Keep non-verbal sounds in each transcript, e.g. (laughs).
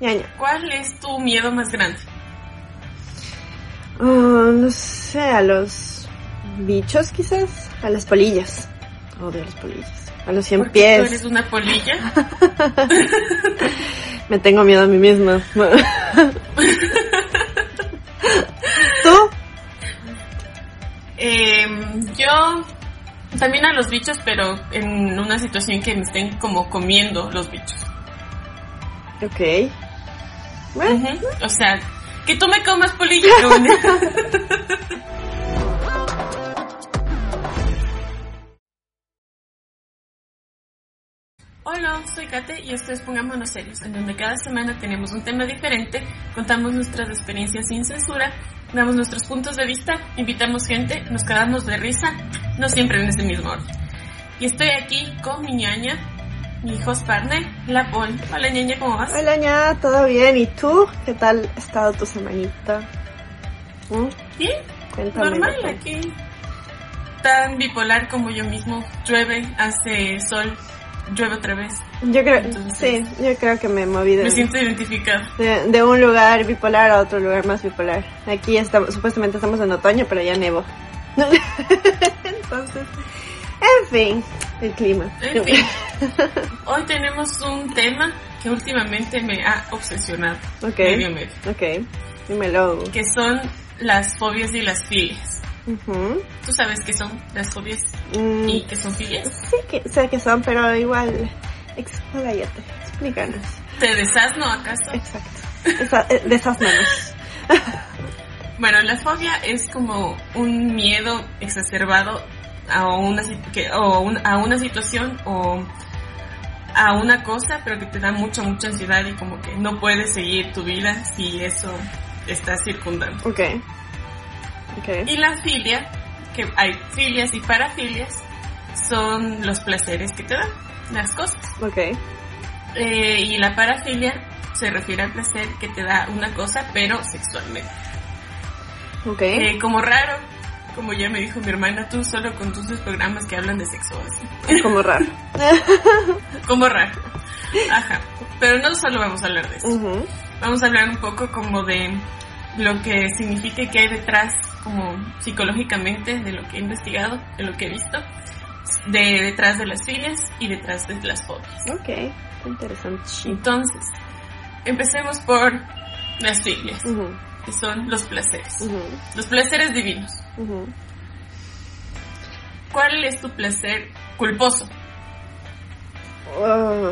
Ñaña. ¿cuál es tu miedo más grande? Ah, no sé, a los bichos quizás. A las polillas. Odio las polillas. A los cien pies. tú eres una polilla. (laughs) Me tengo miedo a mí misma. (laughs) ¿Tú? Em, yo también a los bichos, pero en una situación que me estén como comiendo los bichos. Ok. O sea, que tú me comas polilla. (laughs) Hola, soy Kate y esto es Pongámonos Serios, en donde cada semana tenemos un tema diferente, contamos nuestras experiencias sin censura, damos nuestros puntos de vista, invitamos gente, nos quedamos de risa, no siempre en ese mismo orden. Y estoy aquí con mi ñaña, mi host partner, La Pon. Hola ñaña, ¿cómo vas? hola ña, ¿todo bien? ¿Y tú? ¿Qué tal ha estado tu semanita? ¿Mm? Bien, Cuéntame. normal aquí. Tan bipolar como yo mismo. Llueve, hace sol, llueve otra vez. Yo creo, Entonces- sí, yo creo que me moví de, Me siento identificada. de, de un lugar bipolar a otro lugar más bipolar. Aquí estamos, supuestamente estamos en otoño, pero ya nevo. (laughs) Entonces, en fin, el clima. En fin, (laughs) hoy tenemos un tema que últimamente me ha obsesionado. Ok. Medio medio. Ok, dímelo. Que son las fobias y las filias. Ujú. ¿Tú sabes qué son las fobias Mm, y qué son filias? Sí que sé que son, pero igual, expláyate, explícanos. ¿Te desasno acaso? Exacto. Esa, eh. (laughs) Bueno, la fobia es como un miedo exacerbado a una, que- o un- a una situación o a una cosa, pero que te da mucha, mucha ansiedad y como que no puedes seguir tu vida si eso te está circundando. Ok. Ok. Y la filia, que hay filias y parafilias, son los placeres que te dan, las cosas. Ok. Eh, y la parafilia se refiere al placer que te da una cosa, pero sexualmente. Ok. Eh, como raro, como ya me dijo mi hermana, tú solo conduces programas que hablan de sexo. así. Es como raro. (laughs) Como raro. Ajá. Pero no solo vamos a hablar de eso. Vamos a hablar un poco como de lo que significa y qué hay detrás, como psicológicamente, de lo que he investigado, de lo que he visto, de detrás de las filias y detrás de las fobias. Ok. Interesante. Entonces, empecemos por las filias, Ujú. que son los placeres. Los placeres divinos. ¿Cuál es tu placer culposo? Oh.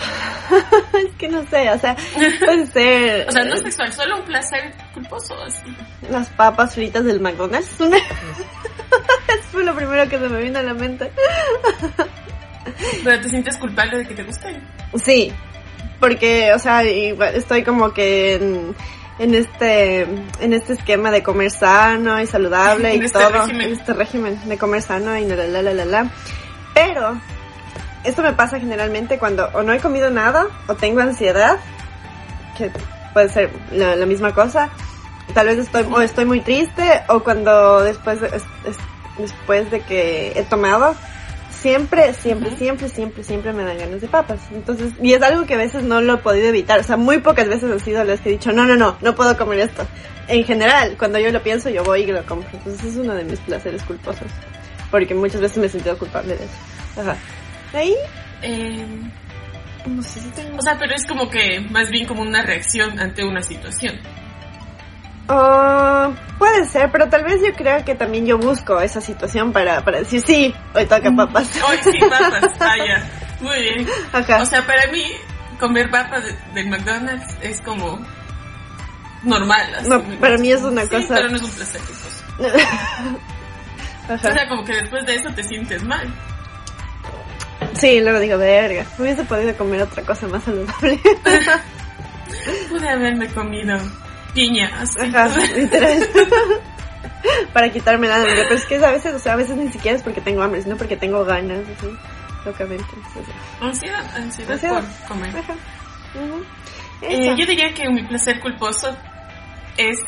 (laughs) es que no sé, o sea, puede ser (laughs) O sea, no sexual, solo un placer culposo. Así. las papas fritas del McDonald's. (laughs) Fue lo primero que se me vino a la mente. Pero te sientes culpable de que te gusten. Sí, porque, o sea, igual estoy como que en, en este en este esquema de comer sano y saludable (laughs) En y este todo, régimen. en este régimen de comer sano y la la la la la. Pero esto me pasa generalmente cuando o no he comido nada o tengo ansiedad, que puede ser la, la misma cosa. Tal vez estoy o estoy muy triste o cuando después es- es- después de que he tomado siempre, siempre, siempre, siempre, siempre me dan ganas de papas. Entonces, y es algo que a veces no lo he podido evitar. O sea, muy pocas veces han sido las que he dicho, no, no, no, no puedo comer esto. En general, cuando yo lo pienso, yo voy y lo compro. Entonces es uno de mis placeres culposos. Porque muchas veces me he sentido culpable de eso. Ajá. Ahí, Eh, no sé si tengo... o sea, pero es como que más bien como una reacción ante una situación. Ah, puede ser, pero tal vez yo creo que también yo busco esa situación para, para decir, sí, hoy toca papas. (laughs) Hoy sí, papas. Ah, ya. Muy bien. Ajá. O sea, para mí, comer papas de- del McDonald's es como normal. así. No, para mí es una Sí, cosa- pero no es un placer. (laughs) O sea, como que después de eso te sientes mal. Sí, luego digo, verga, hubiese podido comer otra cosa más saludable. (laughs) Pude haberme comido piña, así. Ajá, literal. (laughs) Para quitarme la hambre. Pero es que a veces, o sea, a veces ni siquiera es porque tengo hambre, sino porque tengo ganas, así, locamente. Ansiedad, ansiedad, Ansiedad. por comer. Ajá. Ujú. Eh, Eso. yo diría que mi placer culposo es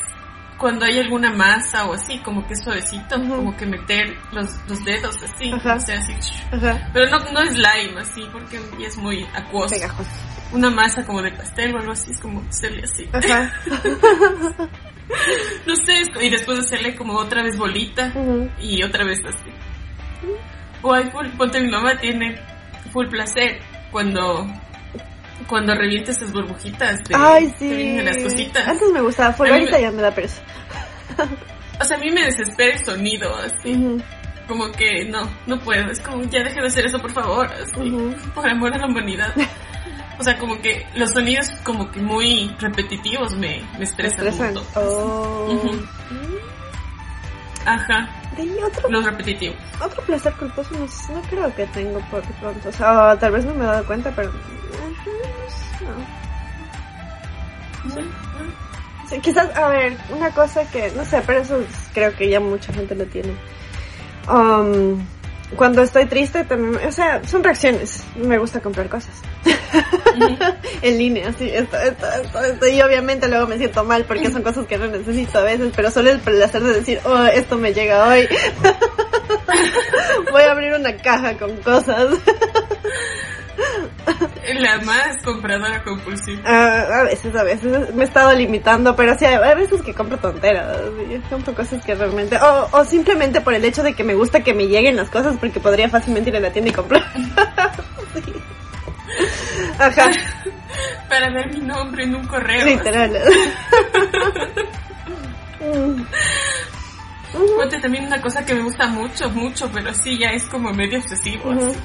cuando hay alguna masa o así, como que suavecito, como que meter los, los dedos así, Ajá. o sea, así. Ajá. Pero no, no es slime así, porque es muy acuoso. Pegajoso. Una masa como de pastel o algo así, es como hacerle así. Ajá. (laughs) No sé, y después hacerle como otra vez bolita y otra vez así. O hay full, ponte mi mamá tiene full placer cuando cuando revienta esas burbujitas Ay, que vienen las cositas. Antes me gustaba ahorita me- ya me da pereza. O sea, a mí me desespera el sonido, así. Como que no, no puedo. Es como, ya deje de hacer eso, por favor. Así, por amor a la humanidad. O sea, como que los sonidos como que muy repetitivos me, me Me estresan, estresan. un montón. Oh. Ajá, De ahí otro, los repetitivos. otro placer culposo no, no creo que tengo por pronto. O sea, tal vez no me he dado cuenta, pero... ajá, No. Sí, quizás, a ver, una cosa que, no sé, pero eso es- creo que ya mucha gente lo tiene. Um, cuando estoy triste, también, o sea, son reacciones. Me gusta comprar cosas. (laughs) en línea, sí, esto, esto, esto, esto. Y obviamente luego me siento mal porque son cosas que no necesito a veces, pero solo el placer de decir, oh, esto me llega hoy. (laughs) Voy a abrir una caja con cosas. (laughs) La más compradora compulsiva. Ah, a veces, a veces me he estado limitando, pero sí, a veces que compro tonteras, sí, compro cosas que realmente, o, o simplemente por el hecho de que me gusta que me lleguen las cosas, porque podría fácilmente ir a la tienda y comprar. Sí. Ajá, (laughs) Para ver mi nombre en un correo. literal. (laughs) Ponte también una cosa que me gusta mucho, mucho, pero sí ya es como medio obsesivo. Ujú. así.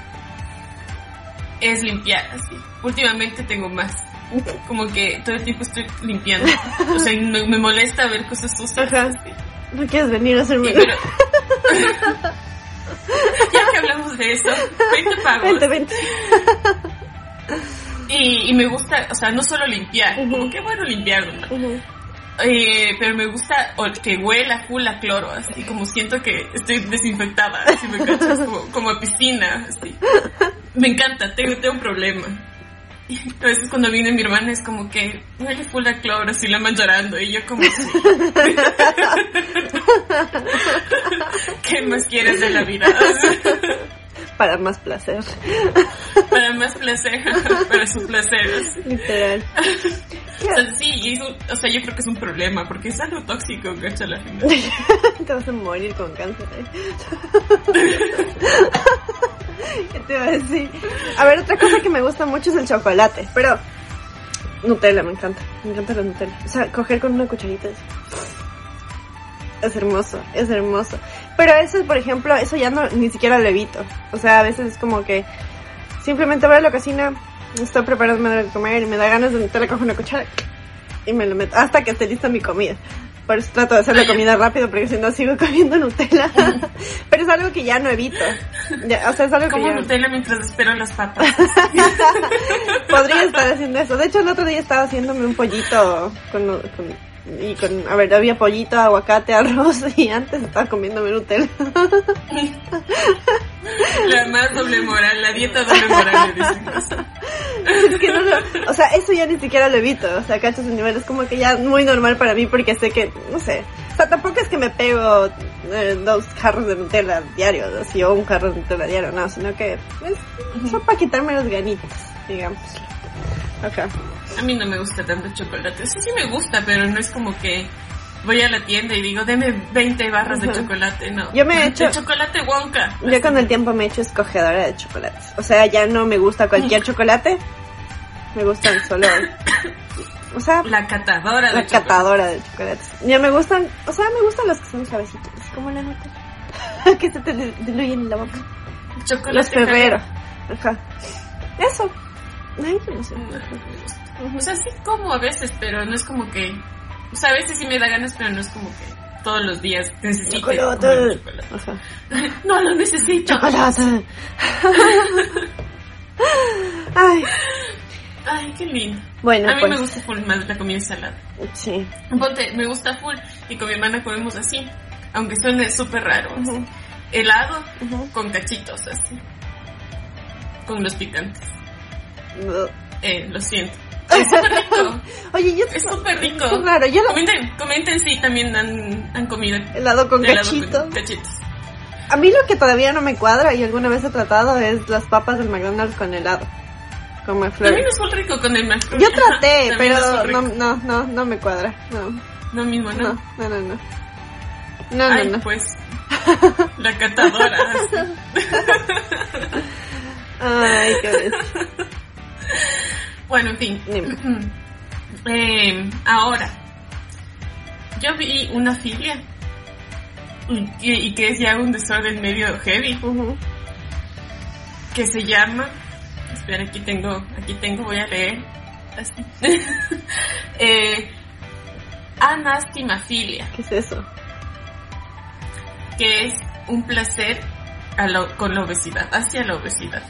Es limpiar, así. Últimamente tengo más. Como que todo el tiempo estoy limpiando. O sea, no- me molesta ver cosas sucias. Ajá. así. ¿No quieres venir a hacerme? Pero- (laughs) ya que hablamos de eso, 20 pagos. Vente, vente. Y, y me gusta, o sea, no solo limpiar, Ujú. como que bueno limpiar, ¿no? Ujú. Eh, pero me gusta que huela full a cloro, así como siento que estoy desinfectada, así me cachas, como, como a piscina, así. Me encanta, tengo, tengo un problema. Y a veces cuando viene mi hermana es como que huele full a cloro, así la man llorando, y yo como así. (laughs) (laughs) ¿Qué más quieres de la vida? (laughs) Para más placer. Para más placer, (laughs) para su placer. así. Literal. O sea, sí, y o sea, yo creo que es un problema, porque es algo tóxico, gacha la final. (laughs) Te vas a morir con cáncer. (laughs) ¿Qué te iba a decir? A ver, otra cosa que me gusta mucho es el chocolate, pero Nutella me encanta, me encanta la Nutella. O sea, coger con una cucharita es, es hermoso, es hermoso. Pero eso, por ejemplo, eso ya no ni siquiera lo evito. O sea, a veces es como que simplemente voy a la cocina, estoy preparando de comer y me da ganas de Nutella, cojo una cuchara y me lo meto hasta que esté lista mi comida. Por eso trato de hacer la comida rápido porque si no sigo (laughs) comiendo Nutella. (laughs) Pero es algo que ya no evito. Ya, o sea, es algo que Como ya Nutella mientras espero las papas. (laughs) podría estar haciendo eso. De hecho, el otro día estaba haciéndome un pollito con, con- y con, a ver, había pollito, aguacate, arroz y antes estaba comiéndome Nutella. La más doble moral, la dieta doble moral, es que no lo- o sea, eso ya ni siquiera lo evito. O sea, cachos el nivel es como que ya muy normal para mí porque sé que, no sé. O sea, tampoco es que me pego eh, dos jarros de Nutella diario, o un jarro de Nutella diario, no, sino que es solo para quitarme los ganitos, digamos. Acá. A mí no me gusta tanto chocolate. Sí, sí me gusta, pero no es como que voy a la tienda y digo, deme 20 barras de chocolate, no. Yo me he hecho- chocolate Wonka. Yo con el tiempo me he hecho escogedora de chocolates. O sea, ya no me gusta cualquier chocolate. Me gustan (coughs) solo... O sea, La catadora de la chocolate. catadora de chocolates. Ya me gustan... O sea, me gustan los que son suavecitos. Como la nota. (laughs) que se te diluyen en la boca. Chocolate Los. Ferrero. Ajá. Eso. Ay, gusta. O sea, sí como a veces, pero no es como que... O sea, a veces sí me da ganas, pero no es como que todos los días necesito Chocolate. comer chocolate. Ajá. (laughs) No lo necesito. Chocolate. (laughs) Ay, Ay, qué lindo. Bueno, a mí pues. me gusta full más la comida salada. sí. Ponte, me gusta full y con mi hermana comemos así, aunque suene súper raro. así. Ujú. Helado Ujú. con cachitos así, con los picantes. Eh, lo siento. (laughs) Es súper rico. Oye, yo Es súper rico. Qué raro, yo lo- Comenten, comenten si también han, han comido helado con helado cachito. con cachitos. A mí lo que todavía no me cuadra y alguna vez he tratado es las papas del McDonald's con helado. Con McFlurry. También es muy rico con el McFlurry. Yo (laughs) traté, es pero no, no, no, no me cuadra. No, No mismo, ¿no? no, no, no. No, no, no. Ay, no. pues. (laughs) La catadora. Ay, qué bestia. Bueno, en fin. (clears throat) Eh, ahora, yo vi una filia y que, y que es ya un desorden medio heavy Ujú. que se llama. Espera, aquí tengo, aquí tengo, voy a leer. Así. (laughs) eh, anastimafilia, ¿Qué es eso? que es un placer a lo- con la obesidad, hacia la obesidad.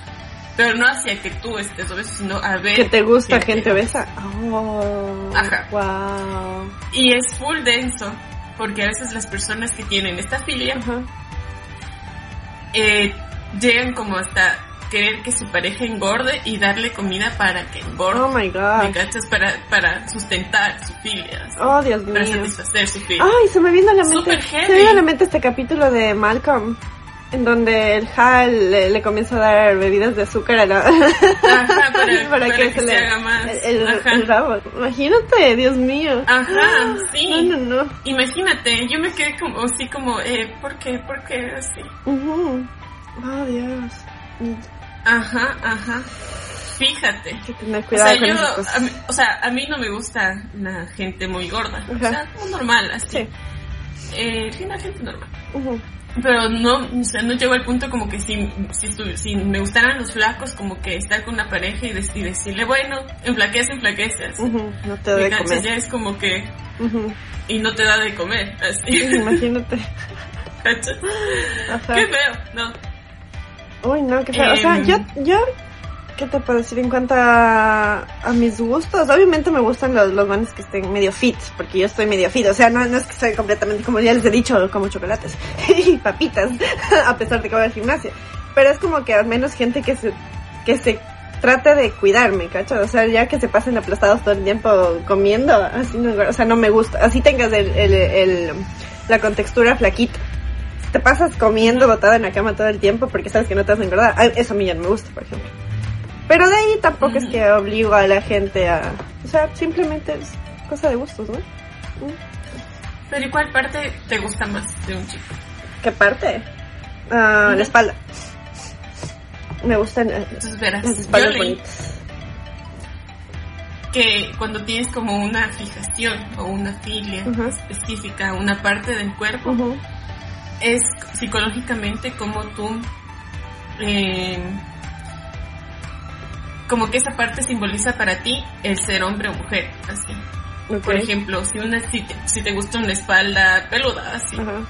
Pero no hacia que tú estés obeso, sino a ver. ¿Que te gusta gente obesa? Oh, Ajá. wow. Y es full denso, porque a veces las personas que tienen esta filia eh, llegan como hasta querer que su pareja engorde y darle comida para que engorde. Oh my ¿Me god. cachas? Para, para sustentar su filia, así, Oh, Dios para mío. satisfacer su filia. Ay, se me vino a la mente. Súper Se me heavy. vino a la mente este capítulo de Malcolm. En donde el Hal le, le comienza a dar bebidas de azúcar a la... Ajá, (laughs) para, para que, se, le haga más. El, el- rabo. Imagínate, Dios mío. Ajá, sí. No, no, no. Imagínate, yo me quedé como así como, eh, ¿por qué? ¿Por qué así? Ujú. Oh, Dios. Ajá, ajá. Fíjate. Hay que tener O cuidado sea, con yo, cosas. a mí, o sea, a mí no me gusta la gente muy gorda. O Ajá. sea, muy normal, así. Sí. Eh, la gente normal. Ujú. Pero no, o sea, no llegó al punto como que si, si, me gustaran los flacos, como que estar con una pareja y, dec- y decirle, bueno, enflaquece, enflaquece. así. Ujú. No te doy cachas, comer. ya es como que, y no te da de comer, así. Imagínate. (laughs) Qué feo, no. Uy, no, qué feo. O sea, Em. yo, yo, ¿qué te puedo decir en cuanto a, a mis gustos? Obviamente me gustan los, los manes que estén medio fit, porque yo estoy medio fit. O sea, no, no es que soy completamente, como ya les he dicho, como chocolates (laughs) y papitas, (laughs) a pesar de que voy al gimnasio. Pero es como que al menos gente que se, que se trate de cuidarme, ¿cacho? O sea, ya que se pasen aplastados todo el tiempo comiendo, así no, o sea, no me gusta. Así tengas el, el, el- la contextura flaquita. Te pasas comiendo botada en la cama todo el tiempo porque sabes que no te vas a engordar, eso a mí ya no me gusta, por ejemplo. Pero de ahí tampoco es que obligo a la gente a... O sea, simplemente es cosa de gustos, ¿no? Mm. Pero ¿y cuál parte te gusta más de un chico? ¿Qué parte? Ah, La espalda. Me gustan Entonces verás, las espaldas bonitas. que cuando tienes como una fijación o una filia específica a una parte del cuerpo, es psicológicamente como tú eh, como que esa parte simboliza para ti el ser hombre o mujer así Ok. por ejemplo si una si te, si te gusta una espalda peluda así Ajá.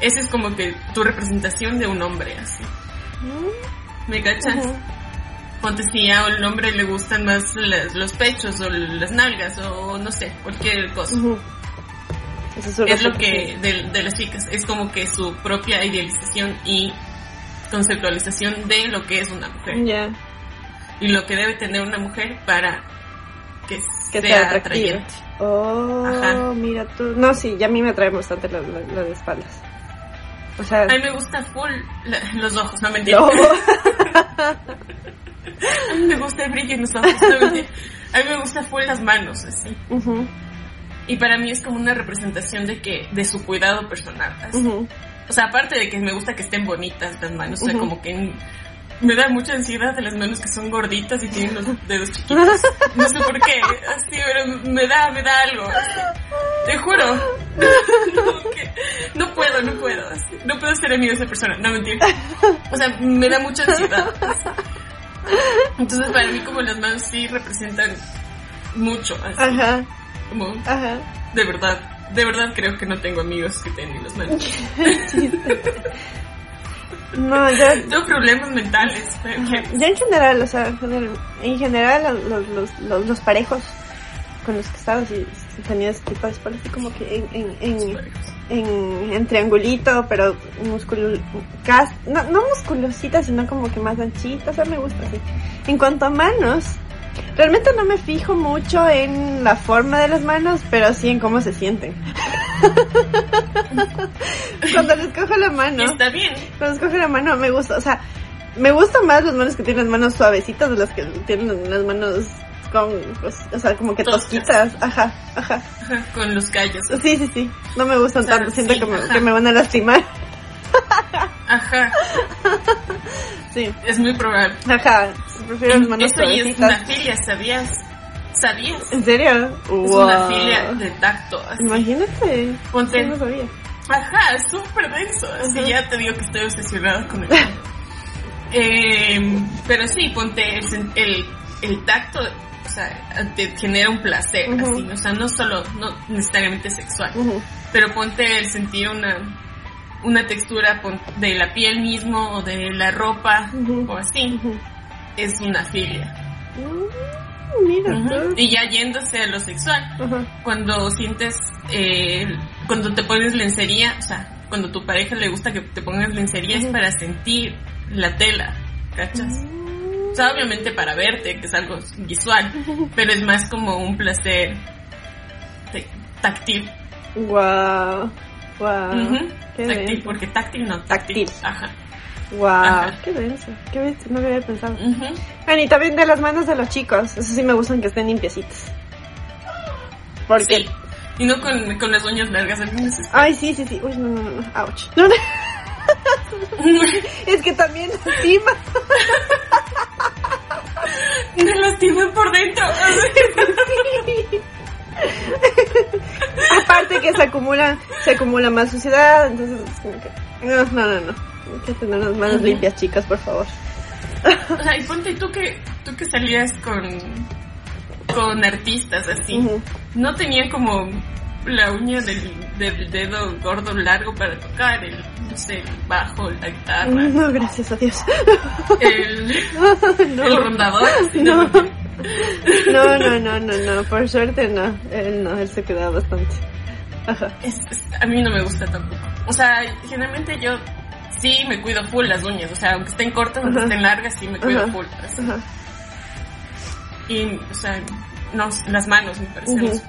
esa es como que tu representación de un hombre así me cachas Ujú. ponte si a un hombre le gustan más las- los pechos o las nalgas o no sé cualquier cosa Ujú. Esa su es lo que de, de las chicas es como que su propia idealización y conceptualización de lo que es una mujer Ya. Y lo que debe tener una mujer para que, Que sea, sea atrayente Oh, Ajá. mira tú. No, sí, ya a mí me atrae bastante las las- las espaldas. O sea, a mí me gusta full la- los ojos no mentira no. a (laughs) mí (laughs) me gusta el brillo en los ojos no mentira a mí me gusta full las manos así y para mí es como una representación de que de su cuidado personal así. o sea aparte de que me gusta que estén bonitas las manos o sea como que me da mucha ansiedad de las manos que son gorditas y tienen los dedos chiquitos no sé por qué así pero me da me da algo así. te juro no, que- no puedo no puedo así. no puedo ser amigo de esa persona no mentira o sea me da mucha ansiedad así. entonces para mí como las manos sí representan mucho así, Ajá, como ajá. de verdad de verdad creo que no tengo amigos que tengan las manos (laughs) No, yo, (laughs) Tengo problemas mentales. pero yo en general, o sea, en general, en general los, los, los, los parejos con los que estaba, sí, sí tenía ese tipo de espalda, así como que en, en, en, en, triangulito, pero musculo, cas, no, no musculosita, sino como que más anchita, o sea, me gusta así. En cuanto a manos, realmente no me fijo mucho en la forma de las manos, pero sí en cómo se sienten. (laughs) Cuando les cojo la mano, está bien. cuando les cojo la mano me gusta, o sea, me gustan más los manos que tienen las manos suavecitas de las que tienen las manos con, pues, o sea, como que tosquitas, ajá, ajá. Ajá, Con los callos. Sí, sí, sí. No me gustan O sea, tanto. Siento sí, que, me, ajá. que me van a lastimar. Ajá. Sí. Es muy probable. Ajá. Prefiero las manos Eso y es una filia, ¿sabías? ¿Sabías? ¿En serio? Es Wow. una filia de tacto. así. Imagínate. Ponte- no sabía. Ajá, es súper denso. Así ya te digo que estoy obsesionada con el eh, Pero sí, ponte el, el, el tacto, o sea, te genera un placer, Ujú. así, o sea, no solo, no necesariamente sexual, Ujú. pero ponte el sentir una, una textura de la piel mismo o de la ropa o así, es una filia. Mm, Mira. Y ya yéndose a lo sexual, cuando sientes, eh, cuando te pones lencería, o sea, cuando tu pareja le gusta que te pongas lencería es para sentir la tela, ¿cachas? O sea, obviamente para verte, que es algo visual, (laughs) pero es más como un placer táctil. Wow. Wow. Qué Táctil, denso. porque táctil no, táctil. Táctil. Ajá. Wow. Ajá. Qué denso. Qué bestia. No lo había pensado. Ujú. Bueno, y también de las manos de los chicos. Eso sí me gustan que estén limpiecitas. Porque. Sí. Y no con, con las uñas largas. algunas Ay, sí, sí, sí. Uy, no, no, no. Ouch. No, no. (laughs) Es que también lastima. (laughs) Me lastiman por dentro. Acumula, se acumula más suciedad, entonces es como que... No, no, no, no. Hay que tener las manos Ujú. limpias, chicas, por favor. O sea, y ponte tú que, tú que salías con, con artistas así. Ujú. No tenían como la uña del, del dedo gordo largo para tocar, el, no sé, el bajo, la guitarra, No, gracias a Dios. el, (laughs) No. el rondador. así, No. ¿no? No, no, no, no, no. Por suerte no. Él no, él se cuida bastante. Ajá. Es- es- a mí no me gusta tampoco. O sea, generalmente yo sí me cuido full las uñas. O sea, aunque estén cortas, aunque estén largas, sí me cuido full. así. Y, o sea, no, las manos me parecen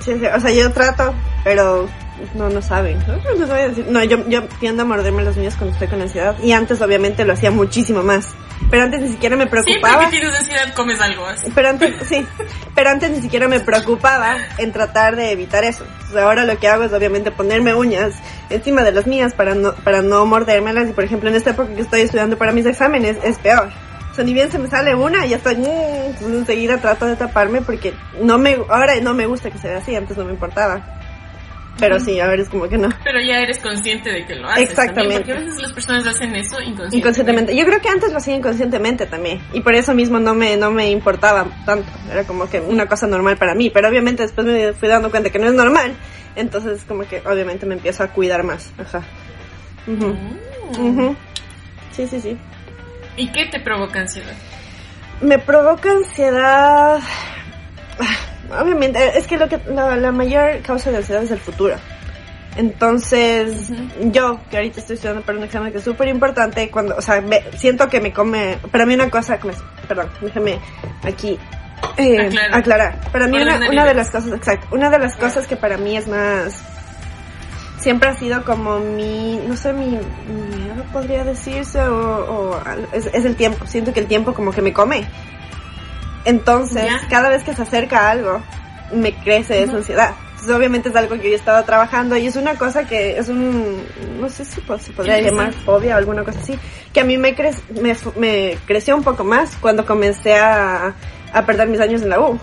Sí, sí, o sea, yo trato, pero no, no saben. No, decir. No, yo, yo tiendo a morderme las uñas cuando estoy con ansiedad. Y antes, obviamente, lo hacía muchísimo más. Pero antes ni siquiera me Siempre preocupaba. que tienes ansiedad comes algo así. Pero antes, sí, pero antes ni siquiera me preocupaba en tratar de evitar eso. Sea, ahora lo que hago es obviamente ponerme uñas encima de las mías para no, para no mordérmelas. Y por ejemplo, en esta época que estoy estudiando para mis exámenes, es peor. O sea, ni bien se me sale una, ya estoy, mm, entonces enseguida trato de taparme porque no me, ahora no me gusta que se vea así, antes no me importaba. Pero sí, ahora es como que no. Pero ya eres consciente de que lo haces. Exactamente. también, porque a veces las personas hacen eso inconscientemente. Inconscientemente. Yo creo que antes lo hacía inconscientemente también. Y por eso mismo no me, no me importaba tanto. Era como que una cosa normal para mí. Pero obviamente después me fui dando cuenta que no es normal. Entonces como que obviamente me empiezo a cuidar más. Ajá. Ujú. Mm. Ujú. Sí, sí, sí. ¿Y qué te provoca ansiedad? Me provoca ansiedad. Obviamente, es que lo que la, la mayor causa de ansiedad es el futuro. Entonces, yo, que ahorita estoy estudiando para un examen que es súper importante, cuando, o sea, ve- siento que me come, para mí una cosa, que me- perdón, déjame aquí eh, Aclarar. aclarar. Para mí una, una de las cosas, exacto, una de las cosas que para mí es más, siempre ha sido como mi, no sé, mi miedo podría decirse, o, o es, es el tiempo. Siento que el tiempo como que me come. Entonces, Ya. cada vez que se acerca algo, me crece esa Ujú. ansiedad. Entonces, obviamente es algo que yo he estado trabajando y es una cosa que es un, no sé si se podría llamar fobia o alguna cosa así, que a mí me, cre me, me creció un poco más cuando comencé a, a perder mis años en la U.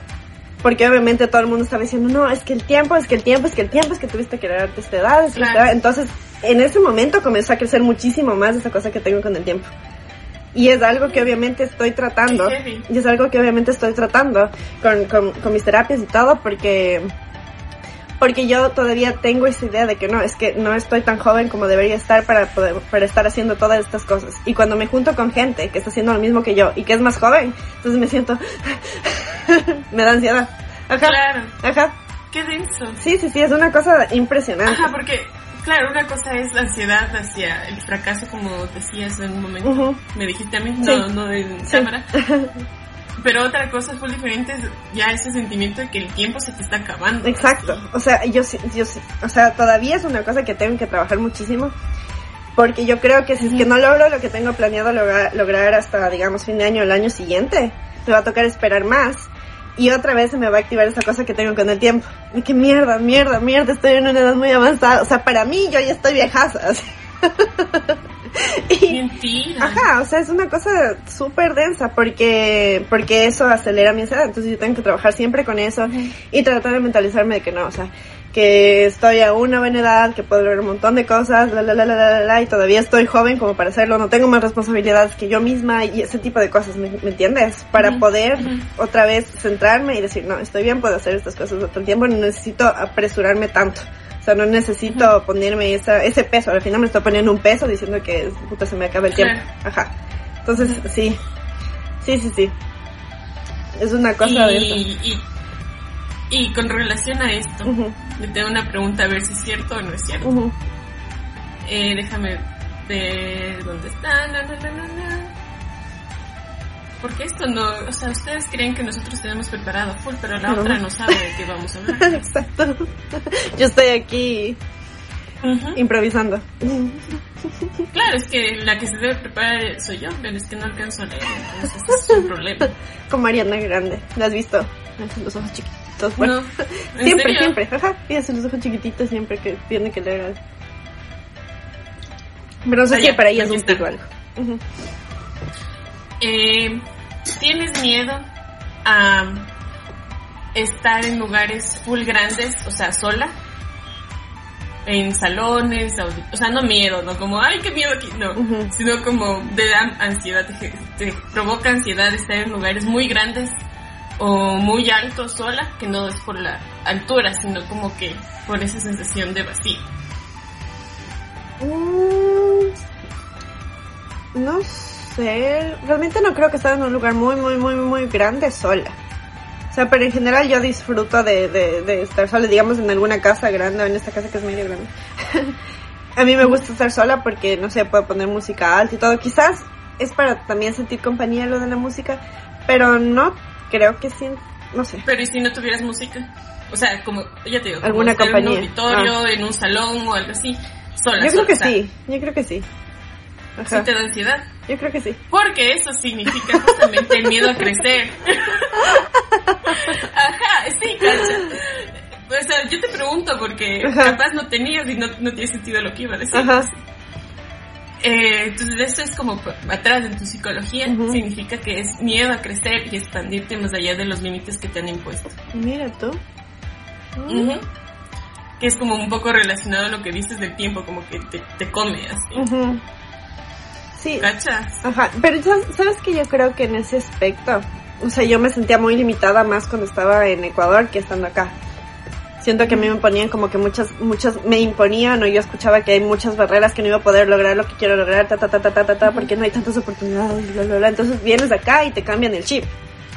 Porque obviamente todo el mundo estaba diciendo, no, es que el tiempo, es que el tiempo, es que el tiempo, es que tuviste que darte esta edad, es que esta Claro. edad. Entonces, en ese momento comenzó a crecer muchísimo más esa cosa que tengo con el tiempo. Y es algo que obviamente estoy tratando. Y es algo que obviamente estoy tratando con, con, con mis terapias y todo porque porque yo todavía tengo esa idea de que no, es que no estoy tan joven como debería estar para poder, para estar haciendo todas estas cosas. Y cuando me junto con gente que está haciendo lo mismo que yo y que es más joven, entonces me siento, (laughs) me da ansiedad. Ajá. Claro. Ajá. Qué denso. Sí, sí, sí, es una cosa impresionante. Ajá, porque, claro, una cosa es la ansiedad hacia el fracaso, como decías en un momento. Me dijiste a mí, Sí. no, no en Sí. cámara. (laughs) Pero otra cosa muy diferente ya ese sentimiento de que el tiempo se te está acabando. Exacto. O sea, yo sí, yo sí, o sea, todavía es una cosa que tengo que trabajar muchísimo. Porque yo creo que si es que no logro lo que tengo planeado lograr, lograr hasta, digamos, fin de año o el año siguiente, me va a tocar esperar más. Y otra vez se me va a activar esa cosa que tengo con el tiempo. Y que mierda, mierda, mierda, estoy en una edad muy avanzada. O sea, para mí yo ya estoy viejaza. (laughs) y, Mentira. Ajá, o sea, es una cosa súper densa porque, porque eso acelera mi ansiedad. Entonces yo tengo que trabajar siempre con eso y tratar de mentalizarme de que no, o sea, que estoy a una buena edad, que puedo lograr un montón de cosas, la, la, la, la, la, y todavía estoy joven como para hacerlo, no tengo más responsabilidades que yo misma y ese tipo de cosas, ¿me, me entiendes? Para poder ujú. otra vez centrarme y decir, no, estoy bien, puedo hacer estas cosas el tiempo, no necesito apresurarme tanto. O sea, no necesito ponerme esa, ese peso. Al final me estoy poniendo un peso diciendo que puta, se me acaba el tiempo. Ajá. Entonces, sí. Sí, sí, sí. Es una cosa de eso. y, y, con relación a esto, Ujú, le tengo una pregunta a ver si es cierto o no es cierto. Eh, déjame ver dónde está. Porque esto no, o sea, ustedes creen que nosotros tenemos preparado full, pero la No. otra no sabe de qué vamos a hablar. (laughs) Exacto. Yo estoy aquí improvisando. Claro, es que la que se debe preparar soy yo, pero es que no alcanzo a leer, entonces es un problema. (laughs) Como Ariana Grande. ¿La has visto? Los ojos chiquititos. Bueno, No, ¿en (laughs) siempre, serio? siempre. Ajá. Y hace los ojos chiquititos siempre que tiene que leer algo. Pero no sé Ah, si para ella es un pico algo. Eh, ¿Tienes miedo a estar en lugares full grandes, o sea, sola? En salones, o sea, no miedo, no como, ay, qué miedo aquí, no, sino como de da ansiedad, te, te provoca ansiedad estar en lugares muy grandes o muy altos sola, que no es por la altura, sino como que por esa sensación de vacío. Mm, no sé. Realmente no creo que estar en un lugar muy, muy, muy, muy grande sola. O sea, pero en general yo disfruto de, de, de estar sola, digamos, en alguna casa grande o en esta casa que es medio grande. (laughs) A mí me gusta estar sola porque, no sé, puedo poner música alta y todo. Quizás es para también sentir compañía lo de la música, pero no creo que sí, no sé. Pero ¿y si no tuvieras música? O sea, como, ya te digo, Alguna compañía. en un auditorio, en un salón o algo así, sola. Yo creo que o sea, sí, yo creo que sí. Sí Ajá. te da ansiedad. Yo creo que sí. Porque eso significa justamente el miedo a crecer. (laughs) Ajá, sí, cacha. O sea, yo te pregunto porque Ajá. capaz no tenías y no, no tiene sentido lo que iba a decir. Ajá. Eh, entonces eso es como atrás en tu psicología, significa que es miedo a crecer y expandirte más allá de los límites que te han impuesto. Mira tú. Que es como un poco relacionado a lo que dices del tiempo, como que te, te come así. Sí, ¿Cachas? Ajá, pero sabes que yo creo que en ese aspecto, o sea, yo me sentía muy limitada más cuando estaba en Ecuador que estando acá. Siento que a mí me ponían como que muchas, muchas, me imponían o yo escuchaba que hay muchas barreras que no iba a poder lograr lo que quiero lograr, ta, ta, ta, ta, ta, ta, ta, porque no hay tantas oportunidades, bla, bla, bla. Entonces vienes acá y te cambian el chip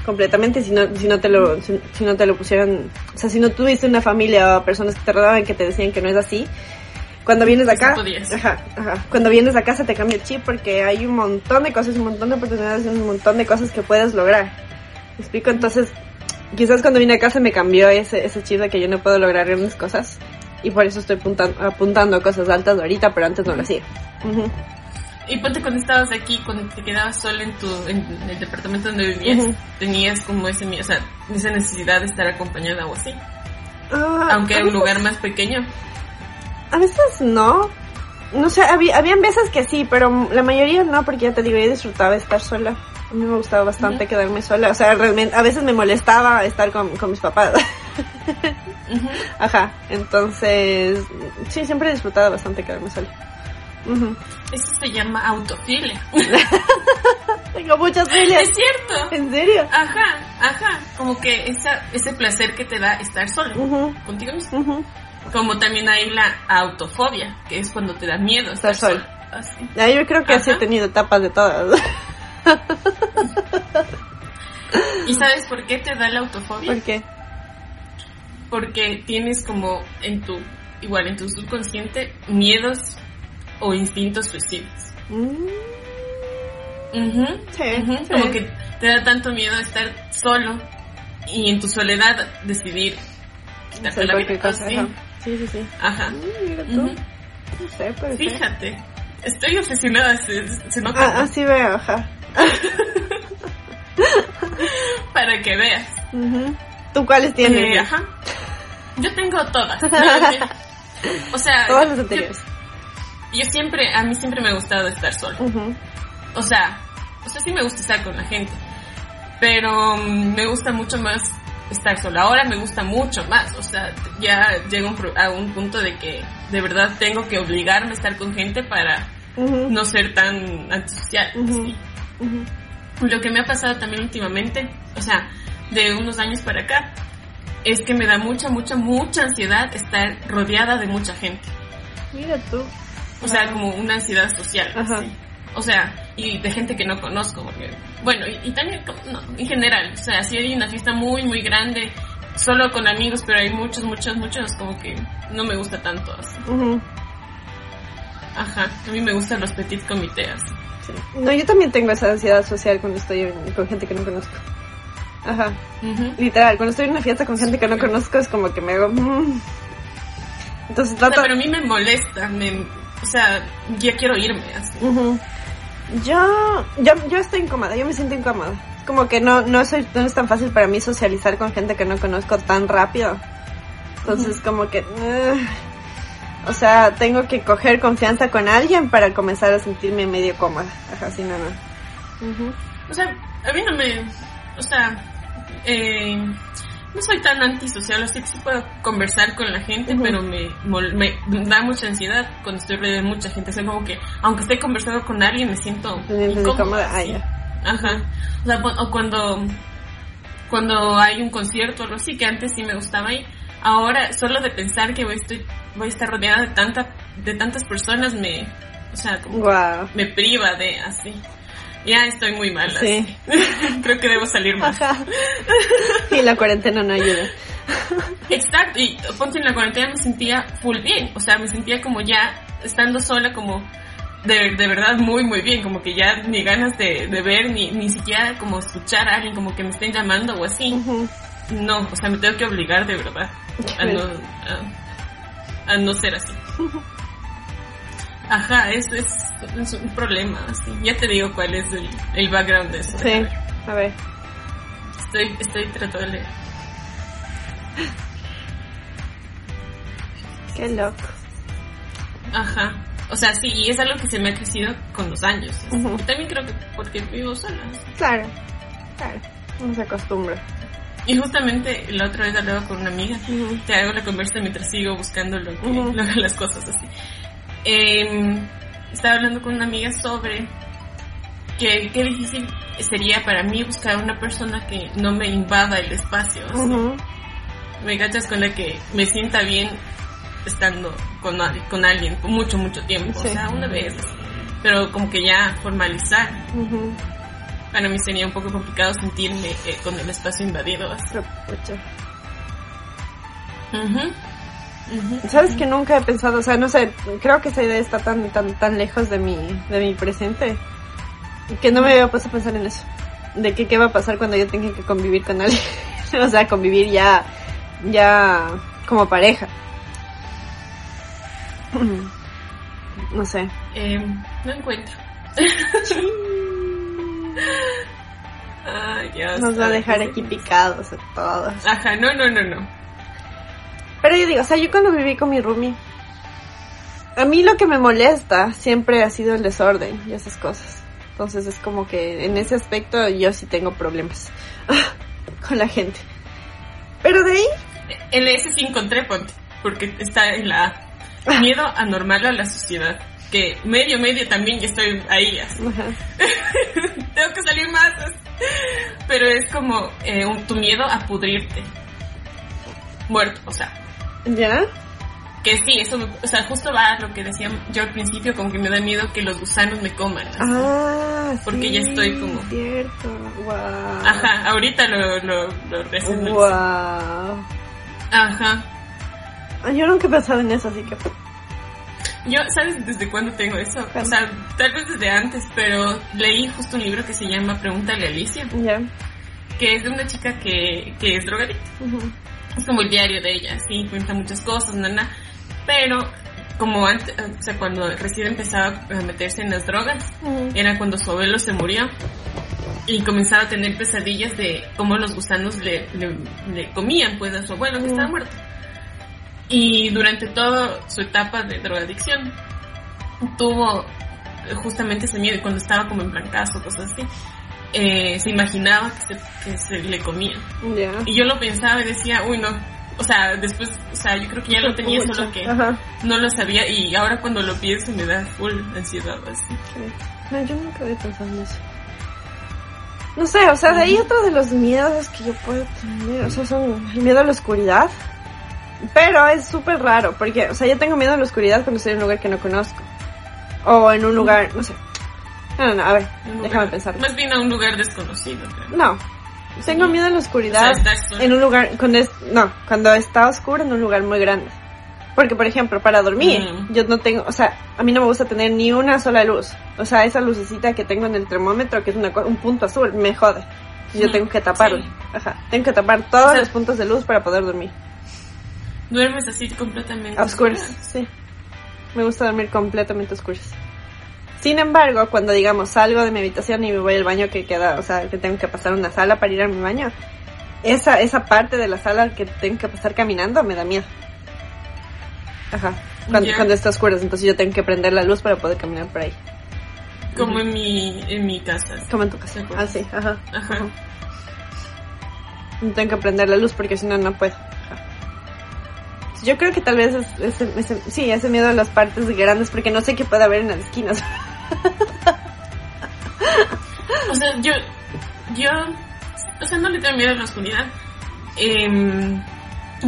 completamente si no, si no te lo, si, si no te lo pusieran, o sea, si no tuviste una familia o personas que te rodeaban que te decían que no es así, cuando vienes de acá, podías. ajá, ajá, cuando vienes de acá se te cambia el chip porque hay un montón de cosas, un montón de oportunidades, un montón de cosas que puedes lograr. ¿Me explico? Entonces, quizás cuando vine acá se me cambió ese, ese chip de que yo no puedo lograr grandes cosas y por eso estoy apuntan- apuntando a cosas altas ahorita, pero antes no lo hacía. Y ponte cuando estabas aquí, cuando te quedabas sola en tu en el departamento donde vivías, Ujú. tenías como ese o sea, esa necesidad de estar acompañada o así, Ah, aunque era un veces- lugar más pequeño. A veces no. No sé, había, habían veces que sí, pero la mayoría no, porque ya te digo, yo disfrutaba estar sola. A mí me gustaba bastante quedarme sola. O sea, realmente, a veces me molestaba estar con, con mis papás. Ajá, entonces, sí, siempre he disfrutado bastante quedarme sola. Eso se llama autofilia. (laughs) Tengo muchas filias. es cierto. ¿En serio? Ajá, ajá. Como que esa, ese placer que te da estar solo contigo mismo. Como también hay la autofobia, que es cuando te da miedo estar, Estar solo. Así. Ya, yo creo que así he tenido etapas de todas. (laughs) ¿Y sabes por qué te da la autofobia? ¿Por qué? Porque tienes como en tu, igual en tu subconsciente, miedos o instintos suicidas. Mm, Sí, sí. Como que te da tanto miedo estar solo y en tu soledad decidir quitarte la vida. cosa. Así. Ajá. Sí, sí, sí. Ajá. Mm, mira tú. No sé. Fíjate, estoy obsesionada, se, se nota Ah, así veo, ajá. (laughs) para que veas. ¿Tú cuáles tienes? Eh, ajá. Yo tengo todas. (laughs) o sea, Todas las yo- anteriores. Yo, siempre, a mí siempre me ha gustado estar sola. O sea, o sea, sí me gusta estar con la gente. Pero mm, me gusta mucho más estar sola. Ahora me gusta mucho más. O sea, ya llego a un a un punto de que de verdad tengo que obligarme a estar con gente para no ser tan antisocial. Lo que me ha pasado también últimamente, o sea, de unos años para acá, es que me da mucha, mucha, mucha ansiedad estar rodeada de mucha gente. Mira tú. O sea, como una ansiedad social. Ajá. O sea, y de gente que no conozco. Porque, bueno, y, y también no, en general. O sea, si hay una fiesta muy, muy grande, solo con amigos, pero hay muchos, muchos, muchos, como que no me gusta tanto. Así. Ajá, a mí me gustan los petit comités. Sí. No, yo también tengo esa ansiedad social cuando estoy en- con gente que no conozco. Ajá. Literal, cuando estoy en una fiesta con gente que no conozco es como que me hago... mm. Entonces O sea, trato... pero a mí me molesta, me, o sea, ya quiero irme. Así. Ujú. Yo, yo, yo estoy incómoda, yo me siento incómoda. Es como que no, no, soy, no es tan fácil para mí socializar con gente que no conozco tan rápido. Entonces como que... o sea, tengo que coger confianza con alguien para comenzar a sentirme medio cómoda. Ajá, sí, no, no. O sea, a mí no me, o sea, eh, no soy tan antisocial, así que sí puedo conversar con la gente, pero me, me da mucha ansiedad cuando estoy rodeada de mucha gente. O sea, como que, aunque esté conversando con alguien, me siento incómoda. ah. Ajá. O sea, o cuando, cuando hay un concierto o algo así, que antes sí me gustaba ir. Ahora, solo de pensar que voy a, estoy, voy a estar rodeada de, tanta, de tantas personas, me, o sea, como me priva de así. Ya estoy muy mal. Sí. así. (laughs) Creo que debo salir más. Y la cuarentena no ayuda. Exacto. Y ponte en la cuarentena me sentía full bien. O sea, me sentía como ya estando sola, como de, de verdad muy, muy bien. Como que ya ni ganas de, de ver, ni, ni siquiera como escuchar a alguien, como que me estén llamando o así. No, o sea, me tengo que obligar de verdad a no, a, a no ser así. Ajá, es, es, es un problema. así. Ya te digo cuál es el, el background de eso. Sí, a ver. Estoy, estoy tratando de leer. Qué loco. Ajá. O sea, sí, y es algo que se me ha crecido con los años. También creo que porque vivo sola. Claro, claro. Uno se acostumbra. Y justamente la otra vez hablaba con una amiga. Ujú. Te hago la conversa mientras sigo buscando lo que, Ujú. lo- las cosas así. Em, estaba hablando con una amiga sobre que qué difícil sería para mí buscar una persona que no me invada el espacio. así. Ujú. Me cachas con la que me sienta bien estando con, con alguien por mucho, mucho tiempo. Sí. O sea, una vez. Pero como que ya formalizar. Para mí sería un poco complicado sentirme eh, con el espacio invadido. pucha. Ujú. Ujú. Sabes que nunca he pensado, o sea, no sé, creo que esa idea está tan, tan, tan lejos de mi, de mi presente que no me había puesto a pensar en eso. De que qué va a pasar cuando yo tenga que convivir con alguien. (laughs) o sea, convivir ya, ya como pareja. (clears throat) no sé. Em, no encuentro. Ay, ya Nos va a dejar aquí picados a todos. Ajá, no, no, no, no. Pero yo digo, o sea, yo cuando viví con mi roomie, a mí lo que me molesta siempre ha sido el desorden y esas cosas. Entonces es como que en ese aspecto yo sí tengo problemas (laughs) con la gente. Pero de ahí, El S sí encontré, ponte, porque está en la A. Miedo anormal a la sociedad. Que medio, medio también ya estoy ahí. así. (laughs) Tengo que salir más. así. Pero es como eh, un- tu miedo a pudrirte. Muerto, o sea. ¿Ya? Que sí, eso, me- o sea, justo va a lo que decía yo al principio, como que me da miedo que los gusanos me coman. así. Ah, Porque sí, ya estoy como- Cierto. Wow. Ajá, ahorita lo, lo, lo racionalicé. Wow. Ajá. Ah, Yo nunca he pensado en eso, así que. Yo, ¿sabes desde cuándo tengo eso? O sea, tal vez desde antes, pero leí justo un libro que se llama Pregúntale a Alicia, que es de una chica que, que es drogadicta. Es como el diario de ella, sí, cuenta muchas cosas, nana. Pero, como antes, o sea, cuando recién empezaba a meterse en las drogas, era cuando su abuelo se murió y comenzaba a tener pesadillas de cómo los gusanos le, le, le comían pues a su abuelo que estaba muerto. Y durante toda su etapa de drogadicción tuvo justamente ese miedo cuando estaba como en blancazo, cosas así, eh, se imaginaba que se, que se le comían. Ya. Y yo lo pensaba y decía, uy no, o sea, después, o sea, yo creo que ya lo tenía, solo que Ajá. no lo sabía y ahora cuando lo pienso me da full ansiedad así. No, yo nunca había pensado en eso. No sé, o sea, de ahí otro de los miedos que yo puedo tener, o sea, son el miedo a la oscuridad. Pero es súper raro, porque, o sea, yo tengo miedo a la oscuridad cuando estoy en un lugar que no conozco. O en un lugar, no sé. No, no, no, a ver, lugar- déjame pensar. Más bien a un lugar desconocido, creo. No, tengo miedo a la oscuridad O sea, en un lugar, cuando es, no, cuando está oscuro en un lugar muy grande. Porque, por ejemplo, para dormir, Mm. yo no tengo, o sea, a mí no me gusta tener ni una sola luz. O sea, esa lucecita que tengo en el termómetro, que es una, un punto azul, me jode. Yo Mm, tengo que taparlo. sí. Ajá. Tengo que tapar todos O sea- los puntos de luz para poder dormir. Duermes así completamente. A oscuras, sí. Me gusta dormir completamente a oscuras. Sin embargo, cuando digamos salgo de mi habitación y me voy al baño que queda, o sea, que tengo que pasar una sala para ir a mi baño, esa, esa parte de la sala que tengo que pasar caminando me da miedo. Ajá. Cuando, Ya. cuando está entonces yo tengo que prender la luz para poder caminar por ahí. Como en mi, en mi casa. Como en tu casa. Ah, sí, ajá. Ajá. Tengo que prender la luz porque si no, no puedo. Yo creo que tal vez es, ese- ese- sí, ese miedo a las partes grandes porque no sé qué puede haber en las esquinas. (laughs) O sea, yo, yo, o sea, no le tengo miedo a la oscuridad. Em,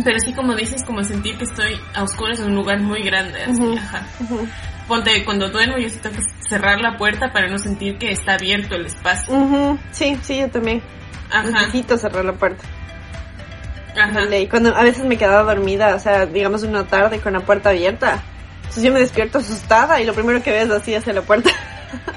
pero sí, como dices, como sentir que estoy a oscuras en un lugar muy grande. Así, Ujú. ajá. Ponte, cuando duermo yo sí tengo que cerrar la puerta para no sentir que está abierto el espacio. Ujú, Sí, sí, yo también. Ajá, Necesito cerrar la puerta. Ajá. Cuando a veces me quedaba dormida, o sea, digamos una tarde con la puerta abierta. Entonces yo me despierto asustada y lo primero que veo es así hacia la puerta.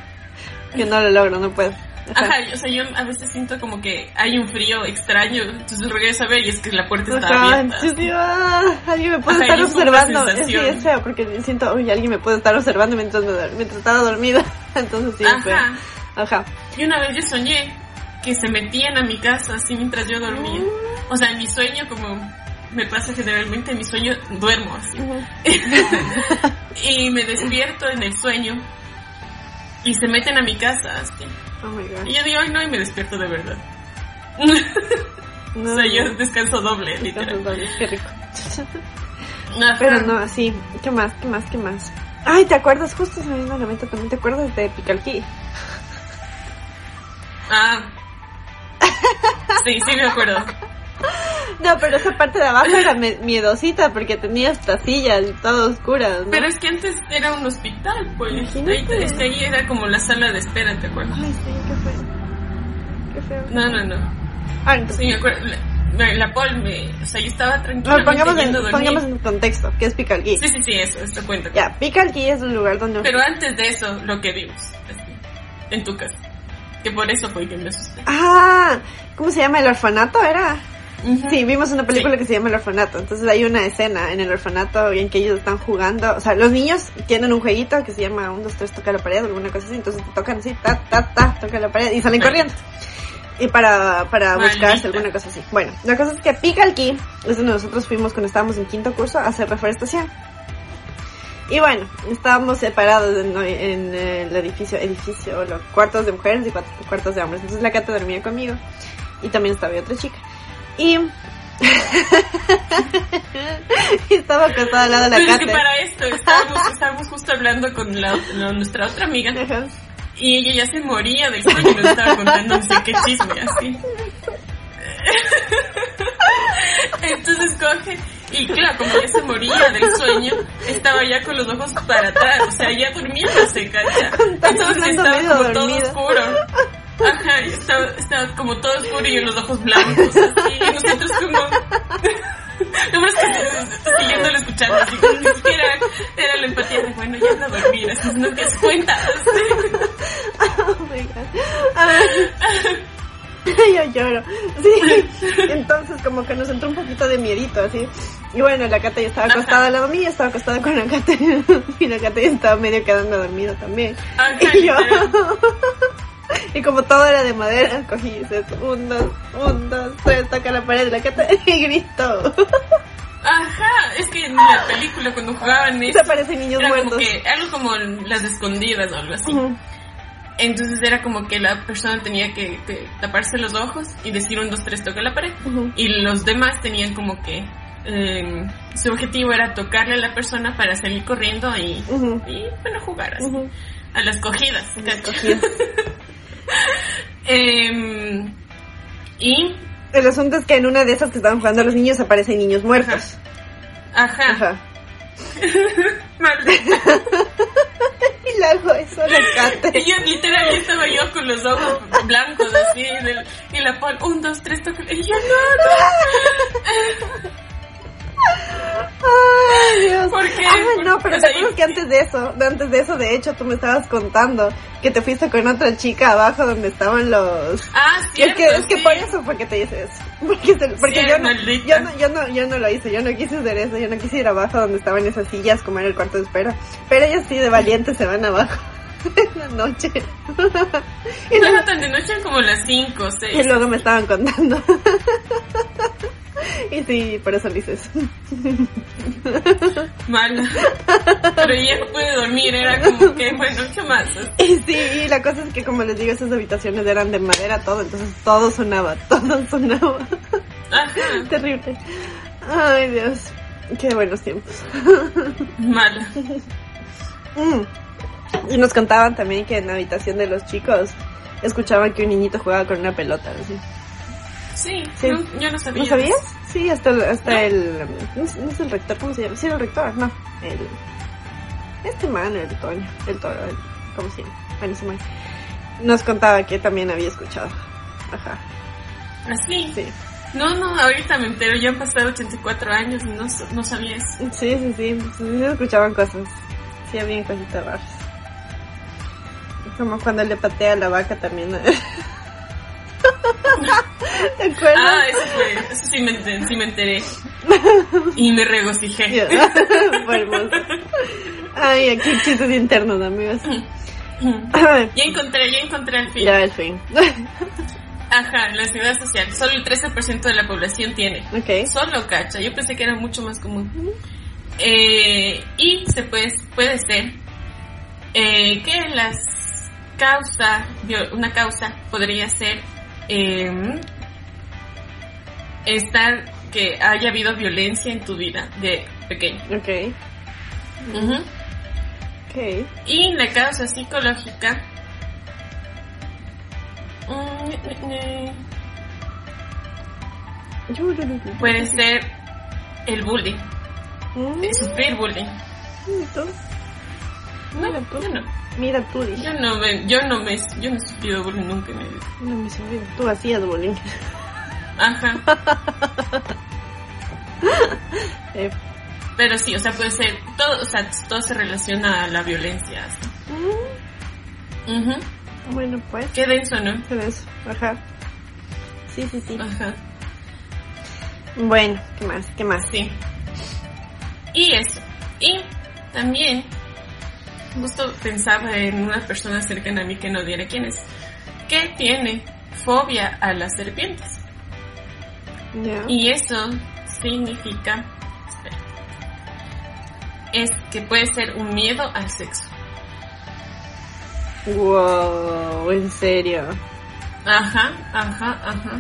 (laughs) que no lo logro, no puedo. Ajá. Ajá, o sea, yo a veces siento como que hay un frío extraño, entonces regreso a ver y es que la puerta está Ajá, abierta. yo digo, ah, alguien me puede estar observando. Es, sí, es feo porque siento, uy, alguien me puede estar observando mientras, me, mientras estaba dormida. (laughs) Entonces sí, es feo. Ajá. Ajá. Y una vez yo soñé que se metían a mi casa así mientras yo dormía. Mm. O sea, en mi sueño, como me pasa generalmente, en mi sueño duermo así. (laughs) Y me despierto en el sueño y se meten a mi casa así. Oh my god. Y yo digo, ay no, y me despierto de verdad. No, (laughs) o sea, yo descanso doble, literal. Qué rico. (laughs) Ajá. Pero no, así. ¿Qué más? ¿Qué más? ¿Qué más? Ay, ¿te acuerdas? Justo se me vino a la mente también. ¿Te acuerdas de Picalquí? Ah. Sí, sí me acuerdo. No, pero esa parte de abajo era miedosita porque tenía estas sillas y todo oscuras, ¿no? Pero es que antes era un hospital, pues. Imagínate. Ahí, que ahí era como la sala de espera, ¿te acuerdas? Ay, sí, qué feo. Qué feo. No, no, no. Ah, entonces, Sí, me acuerdo. La, la Paul me. O sea, yo estaba tranquila. no, pongamos, en, pongamos en contexto, ¿qué es Picalquí? Sí, sí, sí, eso, eso cuenta. Ya, Picalquí es un lugar donde... Pero antes de eso, lo que vimos. así, En tu casa. Que por eso fue que me asusté. Ah, ¿cómo se llama? ¿El orfanato era? Sí, vimos una película Sí. que se llama El Orfanato. Entonces hay una escena en el orfanato en que ellos están jugando. O sea, los niños tienen un jueguito que se llama 1, 2, 3, toca la pared o alguna cosa así. Entonces te tocan así, ta, ta, ta, toca la pared y salen corriendo. Y para, para Maldita. buscarse alguna cosa así. Bueno, la cosa es que Picalquí es donde nosotros fuimos cuando estábamos en quinto curso a hacer reforestación. Y bueno, estábamos separados en, en el edificio, edificio, los cuartos de mujeres y cuatro- cuartos de hombres. Entonces la Cata dormía conmigo y también estaba otra chica. Y (laughs) estaba acostada al lado de la Pero es que para esto estábamos, estábamos justo hablando con la, la- nuestra otra amiga Ajá. y ella ya se moría del sueño y nos estaba contando no sé qué chisme así. (laughs) Entonces coge y claro, como ya se moría del sueño, estaba ya con los ojos para atrás, o sea, ya durmiéndose, ¿cacha? (laughs) Estaba Entonces estaba como todo oscuro. Ajá, estaba, estaba como todo oscuro y los ojos blancos, así, y nosotros como... (laughs) Lo más que siguiéndolo escuchando, así como ni siquiera era la empatía de, bueno, ya a dormir, así, no te das cuenta. (laughs) Oh my God. Ay. (laughs) Yo lloro. Sí. (laughs) Entonces como que nos entró un poquito de miedito así. Y bueno, la Cata ya estaba acostada al lado mío, estaba acostada con la Cata. (laughs) Y la Cata ya estaba medio quedando dormida también. Ajá, Y yo. Y como todo era de madera, cogí y hice un, dos, un, dos, tres, toca la pared de la Cata y gritó. Ajá, es que en la película cuando jugaban eso, Se parecen niños era como muertos. que algo como las escondidas o algo así. Entonces era como que la persona tenía que, que taparse los ojos y decir un, dos, tres, toca la pared. Y los demás tenían como que eh, su objetivo era tocarle a la persona para salir corriendo y, y bueno, jugar así. A las cogidas. las cogidas. (laughs) Em, y, El asunto es que en una de esas que estaban jugando los niños aparecen niños muertos. ajá, Ajá. (laughs) maldita. (laughs) Y la hago Cata. Y yo literal estaba yo con los ojos blancos así del- y la pon un, dos, tres, toca. Y yo no, no. Ay, Dios. ¿Por qué? Ah, no, pero te acuerdas que antes de eso, de antes de eso, de hecho, tú me estabas contando que te fuiste con otra chica abajo donde estaban los... Ah, Y es cierto, que, es que sí. por eso fue que te hice eso. (laughs) Porque, se- porque Sí, yo, no, yo, no, yo, no, yo no lo hice, yo no quise hacer eso, yo no quise ir abajo donde estaban esas sillas como era el cuarto de espera. Pero ellos sí, de valientes se van abajo en (laughs) la noche. y, (laughs) No luego, era tan de noche como las 5 o y 6. luego me estaban contando. (laughs) y sí, por eso lo hice eso. Mala. Pero ya no pude dormir, era como que, bueno, ¿qué más? Y sí, y la cosa es que como les digo, esas habitaciones eran de madera todo, entonces todo sonaba, todo sonaba. Ajá, Terrible. Ay, Dios. Qué buenos tiempos. mala. Mm. Y nos contaban también que en la habitación de los chicos escuchaban que un niñito jugaba con una pelota. ¿sí? Sí, Sí. No, yo no sabía. ¿No sabías? Sí, hasta, el- hasta el... No es, no es el rector, ¿cómo se llama? Sí, el rector, no. El... Este man, el Toño, el Toro, el- ¿cómo se llama? Bueno, ese man. Nos contaba que también había escuchado. Ajá, Así. sí. No, no, ahorita me entero, ya han pasado 84 años y no, no sabía eso. Sí, sí, sí, sí, escuchaban cosas. Sí, había cositas raras. Como cuando le patea a la vaca también. (laughs) ¿Te acuerdas? Ah, eso fue, eso sí me, ent- sí me enteré. Y me regocijé. (laughs) Fue hermoso. Ay, aquí chistes internos, amigos. (clears throat) Ya encontré, ya encontré al fin. Ya, al fin. Ajá, la seguridad social. Solo el 13% de la población tiene. ok. Solo cacha. Yo pensé que era mucho más común. Eh, y se puede, puede ser eh, que las causa, una causa podría ser eh, estar que haya habido violencia en tu vida de pequeño. Ok. Ujú. Ok. Y la causa psicológica mm, puede ser el bullying, Mm, sufrir bullying. ¿tú? Mira tú. yo no. Mira tú, dije. Yo no me, yo no me, yo no he sufrido bullying nunca en mi vida. No me sabía. Tú hacías bullying. Ajá. (laughs) Eh, Pero sí, o sea, puede ser, todo, o sea, todo se relaciona a la violencia. así. mm, bueno, pues. Qué denso, ¿no? Con eso. Ajá. Sí, sí, sí. Ajá. Bueno, ¿qué más? ¿Qué más? Sí. Y eso. Y también, justo pensaba en una persona cercana a mí que no diré quién es, que tiene fobia a las serpientes. Y eso significa, espera, es que puede ser un miedo al sexo. Wow, en serio. Ajá, ajá, ajá.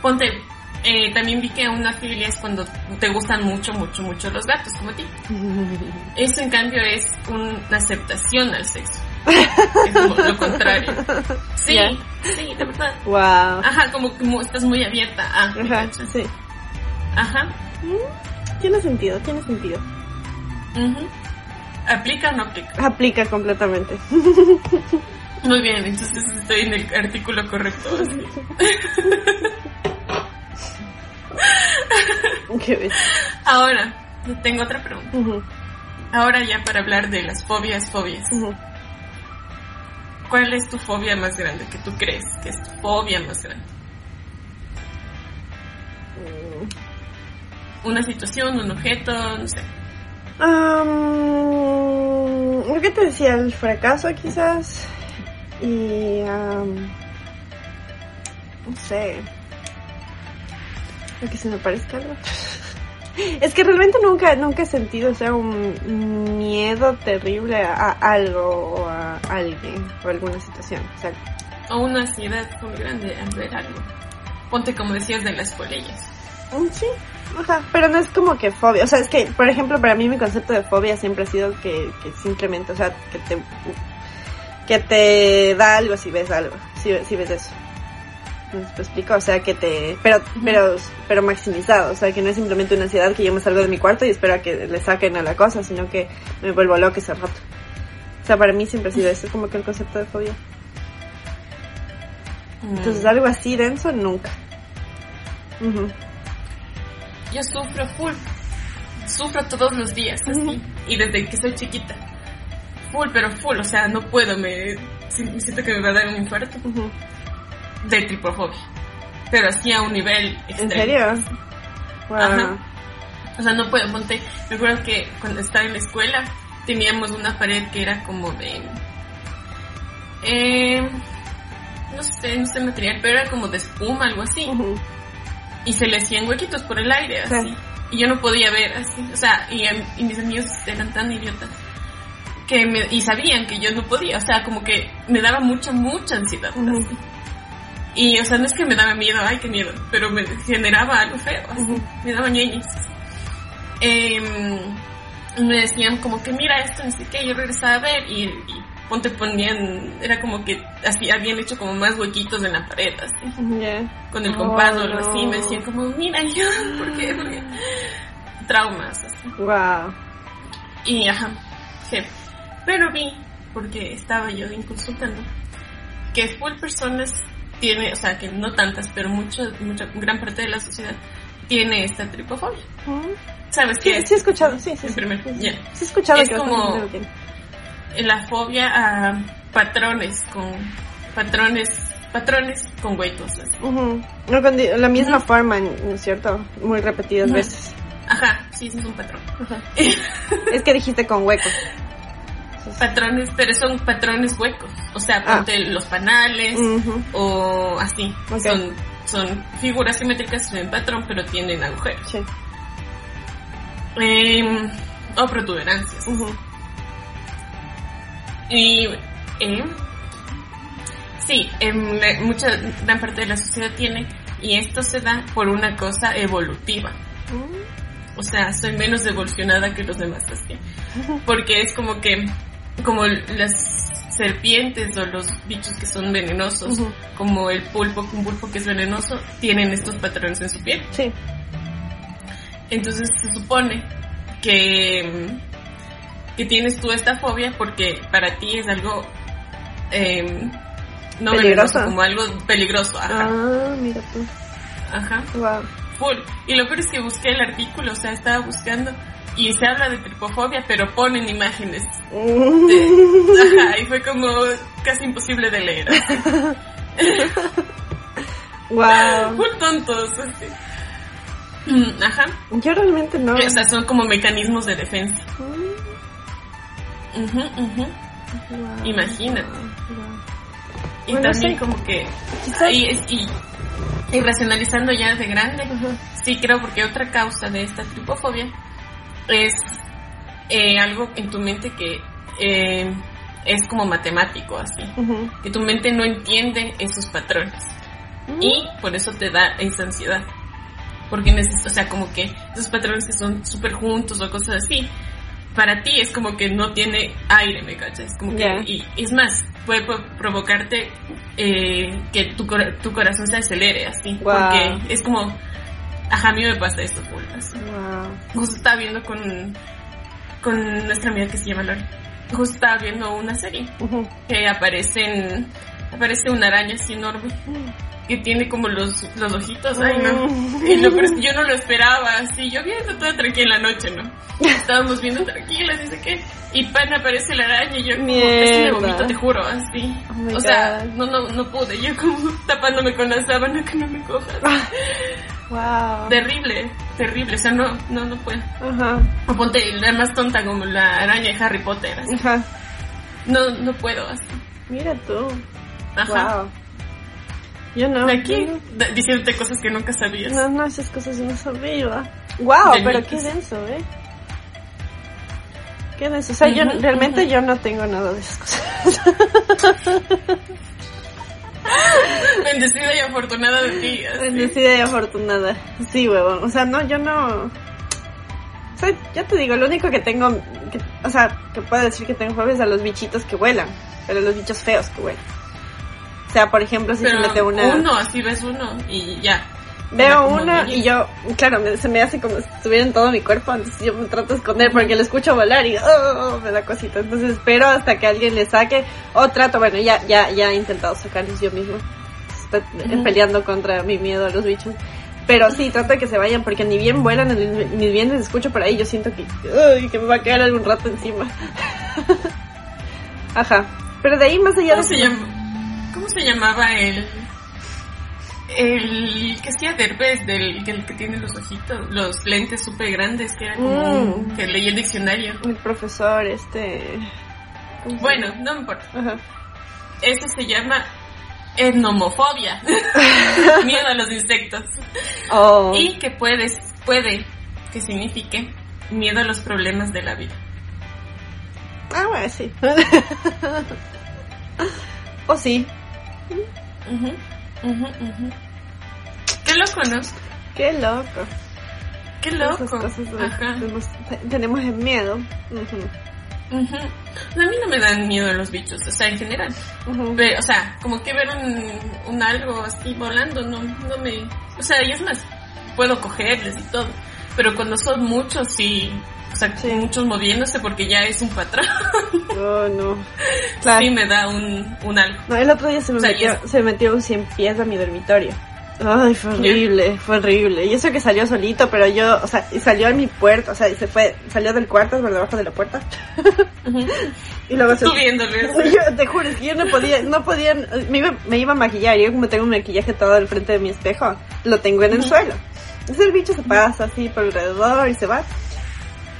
Ponte, Eh, también vi que una filia es cuando te gustan mucho, mucho, mucho los gatos, como a ti. (laughs) Eso, en cambio, es una aceptación al sexo. Es como lo contrario. Sí, sí, de verdad. Wow. Ajá, como que mu- estás muy abierta. Ah, ¿me Ajá, sí. Ajá. Tiene sentido, tiene sentido. ¿Aplica o no aplica? Aplica completamente. Muy bien, entonces estoy en el artículo correcto. (laughs) (laughs) Qué. Ahora, tengo otra pregunta. Ahora ya para hablar de las fobias, fobias. ¿Cuál es tu fobia más grande que tú crees que es tu fobia más grande? Una situación, un objeto, no sé. Am, lo que te decía, el fracaso quizás. Y... am, no sé. Que se me parezca algo. (laughs) Es que realmente nunca, nunca he sentido, o sea, un miedo terrible a, algo o a alguien o a alguna situación. O sea, O una ansiedad muy grande al ver algo. Ponte como decías de las polillas. Mm, Sí, ajá, pero no es como que fobia, o sea, es que, por ejemplo, para mí mi concepto de fobia siempre ha sido que, que simplemente, o sea, que te, que te da algo si ves algo, si, si ves eso. ¿No te explico? O sea, que te, pero, pero, pero maximizado, o sea, que no es simplemente una ansiedad que yo me salgo de mi cuarto y espero a que le saquen a la cosa, sino que me vuelvo loca ese rato. O sea, para mí siempre ha sido eso, como que el concepto de fobia. Mm. Entonces, algo así denso, nunca. Yo sufro full. Sufro todos los días, así. Y desde que soy chiquita. Full, pero full. O sea, no puedo. Me si- siento que me va a dar un infarto. De tripofobia. Pero así a un nivel extremo. ¿En serio? Wow. Ajá. O sea, no puedo. Ponte. Me acuerdo que cuando estaba en la escuela teníamos una pared que era como de. Eh, no sé, no sé material, pero era como de espuma, algo así. Y se le hacían huequitos por el aire, Sí. así. Y yo no podía ver, así. O sea, y, y mis amigos eran tan idiotas que me, y sabían que yo no podía, o sea, como que me daba mucha, mucha ansiedad. Así. Y, o sea, no es que me daba miedo, ay, qué miedo, pero me generaba algo feo, así. Me daba ñeñes. Em, y me decían como que mira esto, ni sé qué, yo regresaba a ver y, y ponte ponían, era como que así habían hecho como más huequitos en la pared, así con el Oh, compás o algo no. así, me decían como, mira, yo, (laughs) ¿por qué? ¿Por qué? Traumas, así. Wow. Y, ajá, sí. Pero vi, porque estaba yo en consultando, que full personas tiene, o sea, que no tantas, pero mucho, mucha, gran parte de la sociedad tiene esta tripofobia. ¿Sabes Sí, qué sí he escuchado, sí, sí. En sí. primer- Sí, he escuchado Es que como-. La fobia a patrones con, patrones, patrones con huecos, di- la misma forma, ¿no es cierto? Muy repetidas veces. Ajá, sí, ese es un patrón. (laughs) Es que dijiste con huecos. Patrones, pero son patrones huecos. O sea, Ah. los panales o así. Son, son figuras simétricas en patrón, pero tienen agujeros. Sí. Em, o protuberancias. Y em, sí, em, la- mucha gran parte de la sociedad tiene y esto se da por una cosa evolutiva. O sea, soy menos evolucionada que los demás así. Porque es como que, como las serpientes o los bichos que son venenosos, como el pulpo, un pulpo que es venenoso, tienen estos patrones en su piel. Sí. Entonces se supone que, que tienes tú esta fobia porque para ti es algo em, no Peligroso. venenoso, como algo peligroso. Ajá, Ah, mira tú. ajá, Wow. full. Y lo peor es que busqué el artículo, o sea, estaba buscando y se habla de tripofobia, pero ponen imágenes. de- ajá, y fue como casi imposible de leer. (laughs) wow. Full tontos, así. Mm, Ajá. Yo realmente no. O sea, son como mecanismos de defensa. Ujú. Wow. Imagínate. Wow. Y Bueno, también sí. como que y, y racionalizando ya de grande, sí creo porque otra causa de esta tripofobia es eh, algo en tu mente que eh, es como matemático así, que tu mente no entiende esos patrones y por eso te da esa ansiedad. porque necesito, o sea, como que esos patrones que son súper juntos o cosas así, para ti es como que no tiene aire, ¿me cachas? Como que, y es más, puede provocarte eh, que tu, tu corazón se acelere así, Wow. porque es como, ajá, a mí me pasa esto, full. Wow. Justo estaba viendo con, con nuestra amiga que se llama Lori, justo estaba viendo una serie Ujú. que aparecen, aparece una araña así enorme que tiene como los, los ojitos, ay no. Y lo es que yo no lo esperaba, así, yo viendo toda tranquila en la noche, ¿no? Estábamos viendo tranquilas, dice que, y pan aparece la araña y yo como, que me vomito, te juro, así. Oh o sea, no, no, no pude, yo como tapándome con la sábana que no me cojas. Wow. Terrible, terrible, o sea, no, no, no puedo. Ajá. O ponte la más tonta como la araña de Harry Potter, así. Ajá. No, no puedo, así. Mira tú. Ajá. Wow. Yo no. Aquí, yo d- diciéndote cosas que nunca sabías. No, no, esas cosas yo no sabía. Wow, De pero qué denso, ¿eh? Qué denso. O sea, yo realmente yo no tengo nada de esas cosas. (laughs) (laughs) Bendecida y afortunada de ti. así. Bendecida y afortunada. Sí, huevón. O sea, no, yo no. O sea, ya te digo, lo único que tengo, que- o sea, que puedo decir que tengo fobia es a los bichitos que vuelan, pero los bichos feos que vuelan. O sea, por ejemplo, si Pero se mete una... uno, así ves uno y ya. Veo uno y yo, claro, me- se me hace como si estuviera en todo mi cuerpo, entonces yo me trato de esconder porque lo escucho volar y oh, me da cosita. Entonces espero hasta que alguien le saque o trato, bueno, ya ya ya he intentado sacarlos yo mismo. Estoy peleando contra mi miedo a los bichos. Pero sí, trato de que se vayan porque ni bien vuelan, ni bien les escucho por ahí, yo siento que, uy, que me va a quedar algún rato encima. (laughs) Ajá. Pero de ahí más allá ¿Cómo de se, que- llama, ¿Cómo se llamaba el. El que hacía Derbez, del el que tiene los ojitos, los lentes súper grandes, que era como Mm. que leía el diccionario. el profesor, este... ¿cómo se Bueno, no me importa. Ajá. Ese se llama etnomofobia. (laughs) Miedo a los insectos. Oh. Y que puedes, puede que signifique miedo a los problemas de la vida. Ah, bueno, sí. (laughs) o sí. Qué loco, ¿no? Qué loco. Qué loco. cosas tenemos, tenemos el miedo. A mí no me dan miedo los bichos, o sea, en general. Ve- o sea, como que ver un, un algo así volando, no, no me... O sea, y es más, puedo cogerles y todo. Pero cuando son muchos, sí... O sea, Sí. muchos moviéndose porque ya es un patrón. Oh, no. (laughs) Claro. sí me da un, un algo. No, el otro día se me, O sea, metió, y se metió un 100 pies a mi dormitorio. Ay, fue horrible, fue horrible. Y eso que salió solito, pero yo, o sea, y salió a mi puerta, o sea, y se fue, salió del cuarto por debajo de la puerta. (laughs) Y luego se... (laughs) Yo te juro, es que yo no podía, no podía, me iba, me iba a maquillar, yo como tengo un maquillaje todo al frente de mi espejo, lo tengo en el suelo. Entonces el bicho se pasa así por alrededor y se va.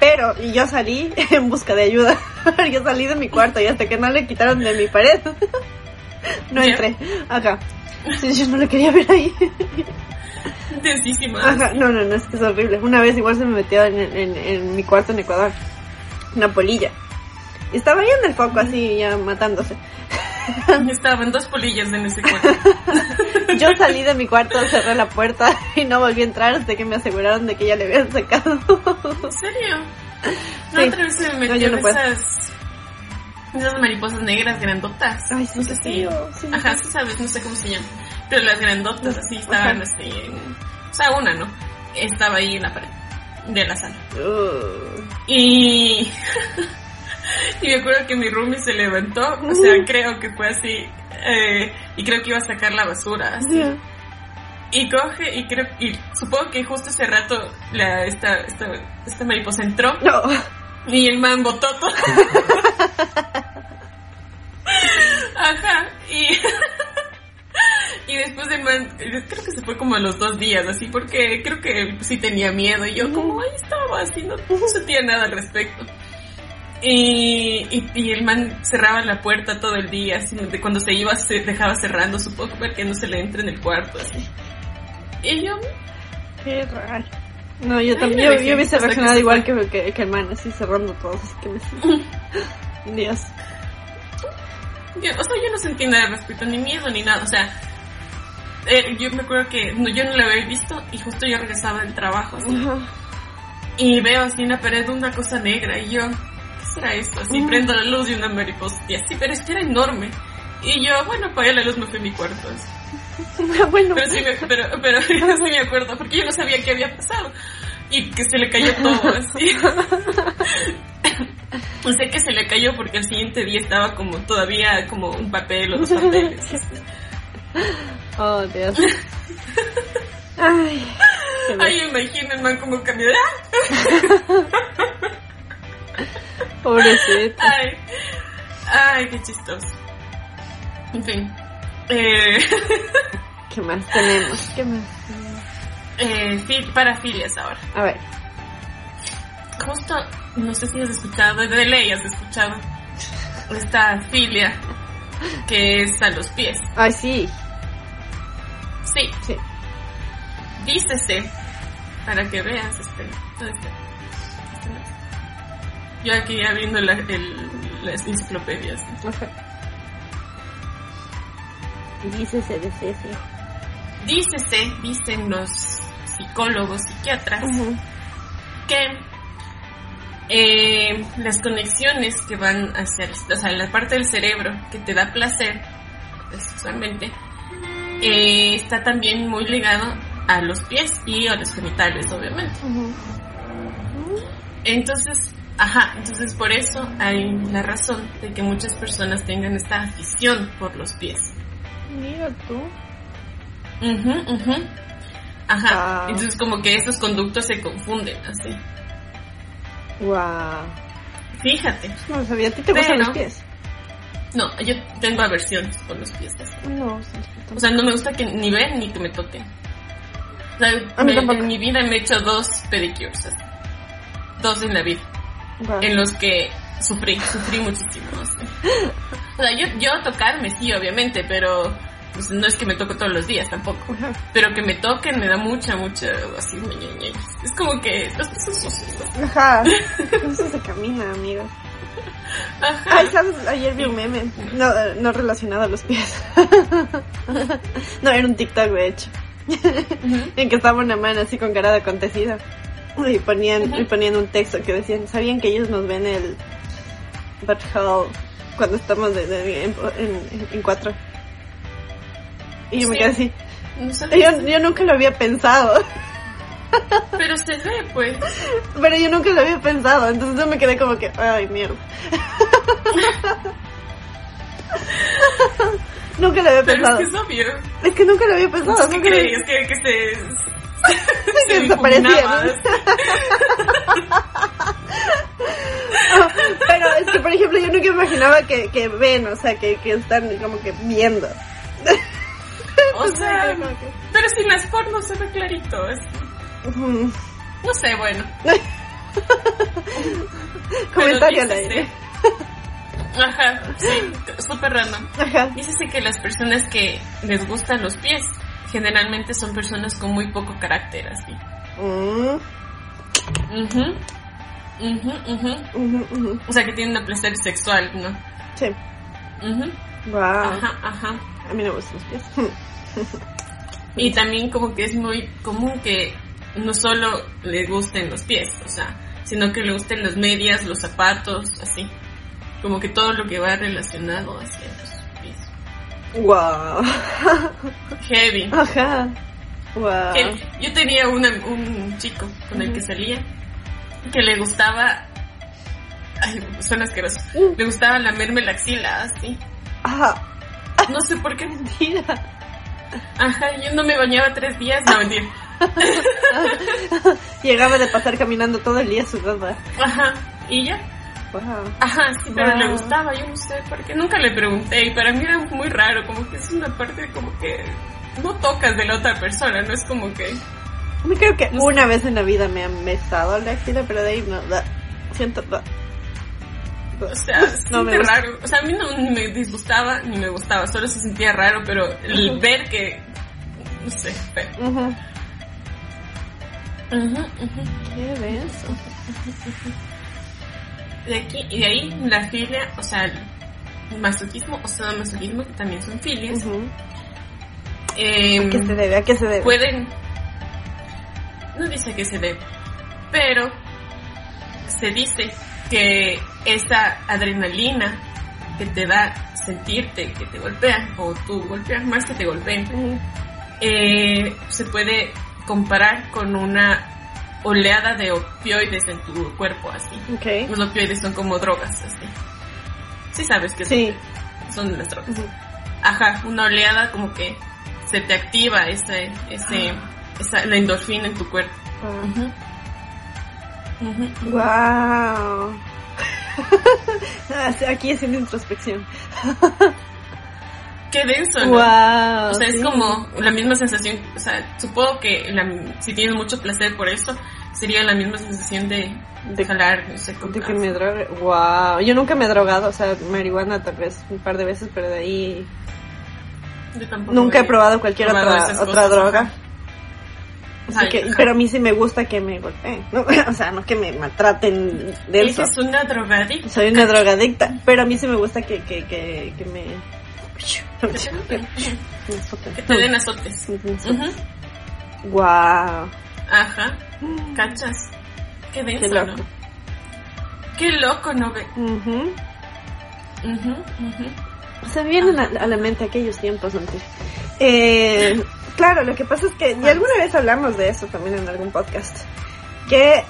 Pero, y yo salí (laughs) en busca de ayuda. (laughs) yo salí de mi cuarto y hasta que no le quitaron de mi pared, (laughs) no entré. Acá. Sí, yo no lo quería ver ahí. Intensísima. Ajá, no, no, no, es que es horrible. Una vez igual se me metió en, en, en mi cuarto en Ecuador, una polilla. Y estaba ahí en el foco así, ya matándose. (laughs) Estaban dos polillas en ese cuarto. (laughs) Yo salí de mi cuarto, cerré la puerta (laughs) y no volví a entrar hasta que me aseguraron de que ya le habían sacado. ¿En serio? No, Sí. otra vez se me metió no esas, esas mariposas negras grandotas. Ay, sí, no sé si. sí, Ajá, sí. sabes, no sé cómo se llaman. Pero las grandotas así estaban Ajá. así. en- o sea, una, ¿no? Estaba ahí en la pared de la sala. Uh, Y. (laughs) y me acuerdo que mi roomie se levantó, o sea, creo que fue así. eh, y creo que iba a sacar la basura. así. Y coge, y creo, y supongo que justo ese rato la, esta, esta, esta mariposa entró No. y el man botó todo. (laughs) Ajá, y, (laughs) y después el man, creo que se fue como a los dos días, así, porque creo que sí tenía miedo y yo como ahí estaba, así, no, no sentía nada al respecto. Y, y, y el man cerraba la puerta todo el día, así, de cuando se iba se dejaba cerrando, supongo para que no se le entre en el cuarto, así. Y yo, Qué raro. No, yo Ay, también, yo, yo hubiese que reaccionado se igual que, que, que el man, así cerrando todo, así que me... (laughs) Dios. Yo- o sea, yo no sentí nada al respecto, ni miedo ni nada, o sea, eh, yo me acuerdo que no, yo no lo había visto y justo yo regresaba del trabajo así, Ajá. y veo así en la pared una cosa negra y yo, ¿qué será esto? Así prendo la luz y una mariposa y así, pero es que era enorme. Y yo, bueno, apagué la luz, me fui a mi cuarto. así. (laughs) bueno, Pero sí, me, pero, pero (laughs) sí me acuerdo, porque yo no sabía qué había pasado. Y que se le cayó todo así. Y (laughs) sé que se le cayó porque el siguiente día estaba como todavía como un papel o dos papeles. oh Dios. Ay, Ay, el man como cambió. Pobrecito. Ay, ay, qué chistoso. En fin. Eh, (laughs) ¿Qué más tenemos? ¿Qué más? eh, fi- parafilias ahora. A ver, Justo, no sé si has escuchado, de ley has escuchado esta filia que es a los pies. ay sí, Sí, sí. dícese, para que veas este, todo este-. Yo aquí la, el, las enciclopedias. Dícese de Ceci. Dícese, dicen los psicólogos, psiquiatras, que eh, las conexiones que van hacia el- o sea, la parte del cerebro que te da placer sexualmente eh, está también muy ligado a los pies y a los genitales obviamente entonces ajá entonces por eso hay la razón de que muchas personas tengan esta afición por los pies Mira tú. Ujú, ujú. ajá entonces como que estos conductos se confunden así Wow. fíjate No sabía. ¿A ti te gustan Pero- los pies? no yo tengo aversión por los pies así. No, sí, O sea, no me gusta que ni ver ni que me toquen. O sea, me- en mi vida me he hecho dos pedicures. así. Dos en la vida. En los que sufrí, sufrí muchísimo. O sea, yo, yo tocarme sí, obviamente, pero pues, no es que me toco todos los días tampoco. Pero que me toquen me da mucha, mucha, así. Es como que los. Ajá. (laughs) Eso se camina, amigos. Ajá. Ay, ¿sabes? Ayer vi un meme. No, no relacionado a los pies. (laughs) no, era un TikTok, de hecho. Ujú. en que estaba una mano así con cara de acontecida. Y ponían, y ponían un texto que decían, ¿sabían que ellos nos ven el butthole cuando estamos de- de- en, en- en cuatro? Y yo me quedé así. No Yo, yo nunca lo había pensado. Pero se ve, pues. Pero yo nunca lo había pensado. Entonces yo me quedé como que, ay, mierda. (laughs) nunca lo había Pero es pensado. que es obvio. Es que nunca lo había pensado. ¿qué creías? Que, que se... se ¿no? (laughs) Pero es que, por ejemplo, yo nunca imaginaba que, que ven, o sea, que, que están como que viendo. (laughs) O sea, pero sin las pornos se ve clarito. es- no sé, bueno. (laughs) Comentario al aire. Ajá, sí, súper random. Ajá. Dícese que las personas que les gustan los pies generalmente son personas con muy poco carácter, así. Mm. O sea, que tienen un placer sexual, ¿no? Sí. Ujú. Wow. Ajá, ajá. A mí me gustan los pies. Y también como que es muy común que no solo le gusten los pies, o sea, sino que le gusten las medias, los zapatos, así. Como que todo lo que va relacionado hacia los pies. Wow. (laughs) Heavy. Ajá. Wow. Heavy. Yo tenía una- un chico con el que salía que le gustaba... Ay, suena asqueroso. Uh. Le gustaba lamerme la axila, así. Ajá. No sé por qué. Mentira. Ajá, yo no me bañaba tres días. No, mentira. (laughs) Llegaba de pasar caminando todo el día sudada. Ajá. Y ya. Wow. Ajá, sí, pero Wow. le gustaba, yo no sé, porque nunca le pregunté y para mí era muy raro, como que es una parte como que no tocas de la otra persona, no es como que... Mí creo que No sé. una vez en la vida me han besado la axila, pero de ahí no. da. Siento. da. O sea, (laughs) No me raro. O sea, a mí no me disgustaba ni me gustaba, solo se sentía raro, pero el ver que... No sé, feo. Ujú. Ujú, ujú. Qué beso. De aquí y de ahí la filia, o sea, el masoquismo o sadomasoquismo, que también son filias, em, ¿A qué se debe? ¿A qué se debe? pueden no dice que se debe pero se dice que esa adrenalina que te da sentirte que te golpean o tú golpeas más que te golpeen eh, se puede comparar con una oleada de opioides en tu cuerpo así Ok. los opioides son como drogas así sí sabes que Sí. son las drogas. Ajá, una oleada como que se te activa ese, ese, esa, la endorfina en tu cuerpo. Ujú. Wow. (laughs) Aquí haciendo introspección. (laughs) Qué denso, ¿no? Wow. O sea, es como la misma sensación, o sea, supongo que la- si tienes mucho placer por eso, sería la misma sensación de, de jalar, no sé, con De que me drogue. Wow. Yo nunca me he drogado, o sea, marihuana tal vez un par de veces, pero de ahí Yo tampoco nunca he probado cualquier probado otra, otra droga. Así que, ajá. pero a mí sí me gusta que me golpeen. ¿no? (laughs) O sea, no que me maltraten de eso. Es una drogadicta. Soy una drogadicta, pero a mí sí me gusta que, que, que, que me... Que te, den azotes. Wow. Ajá, cachas. Qué denso, Qué loco. ¿no? Qué loco, ¿no? ve? Ujú. Ujú, ujú. Se vienen a, a la mente aquellos tiempos, ¿no? Eh, claro, lo que pasa es que, y alguna vez hablamos de eso también en algún podcast, que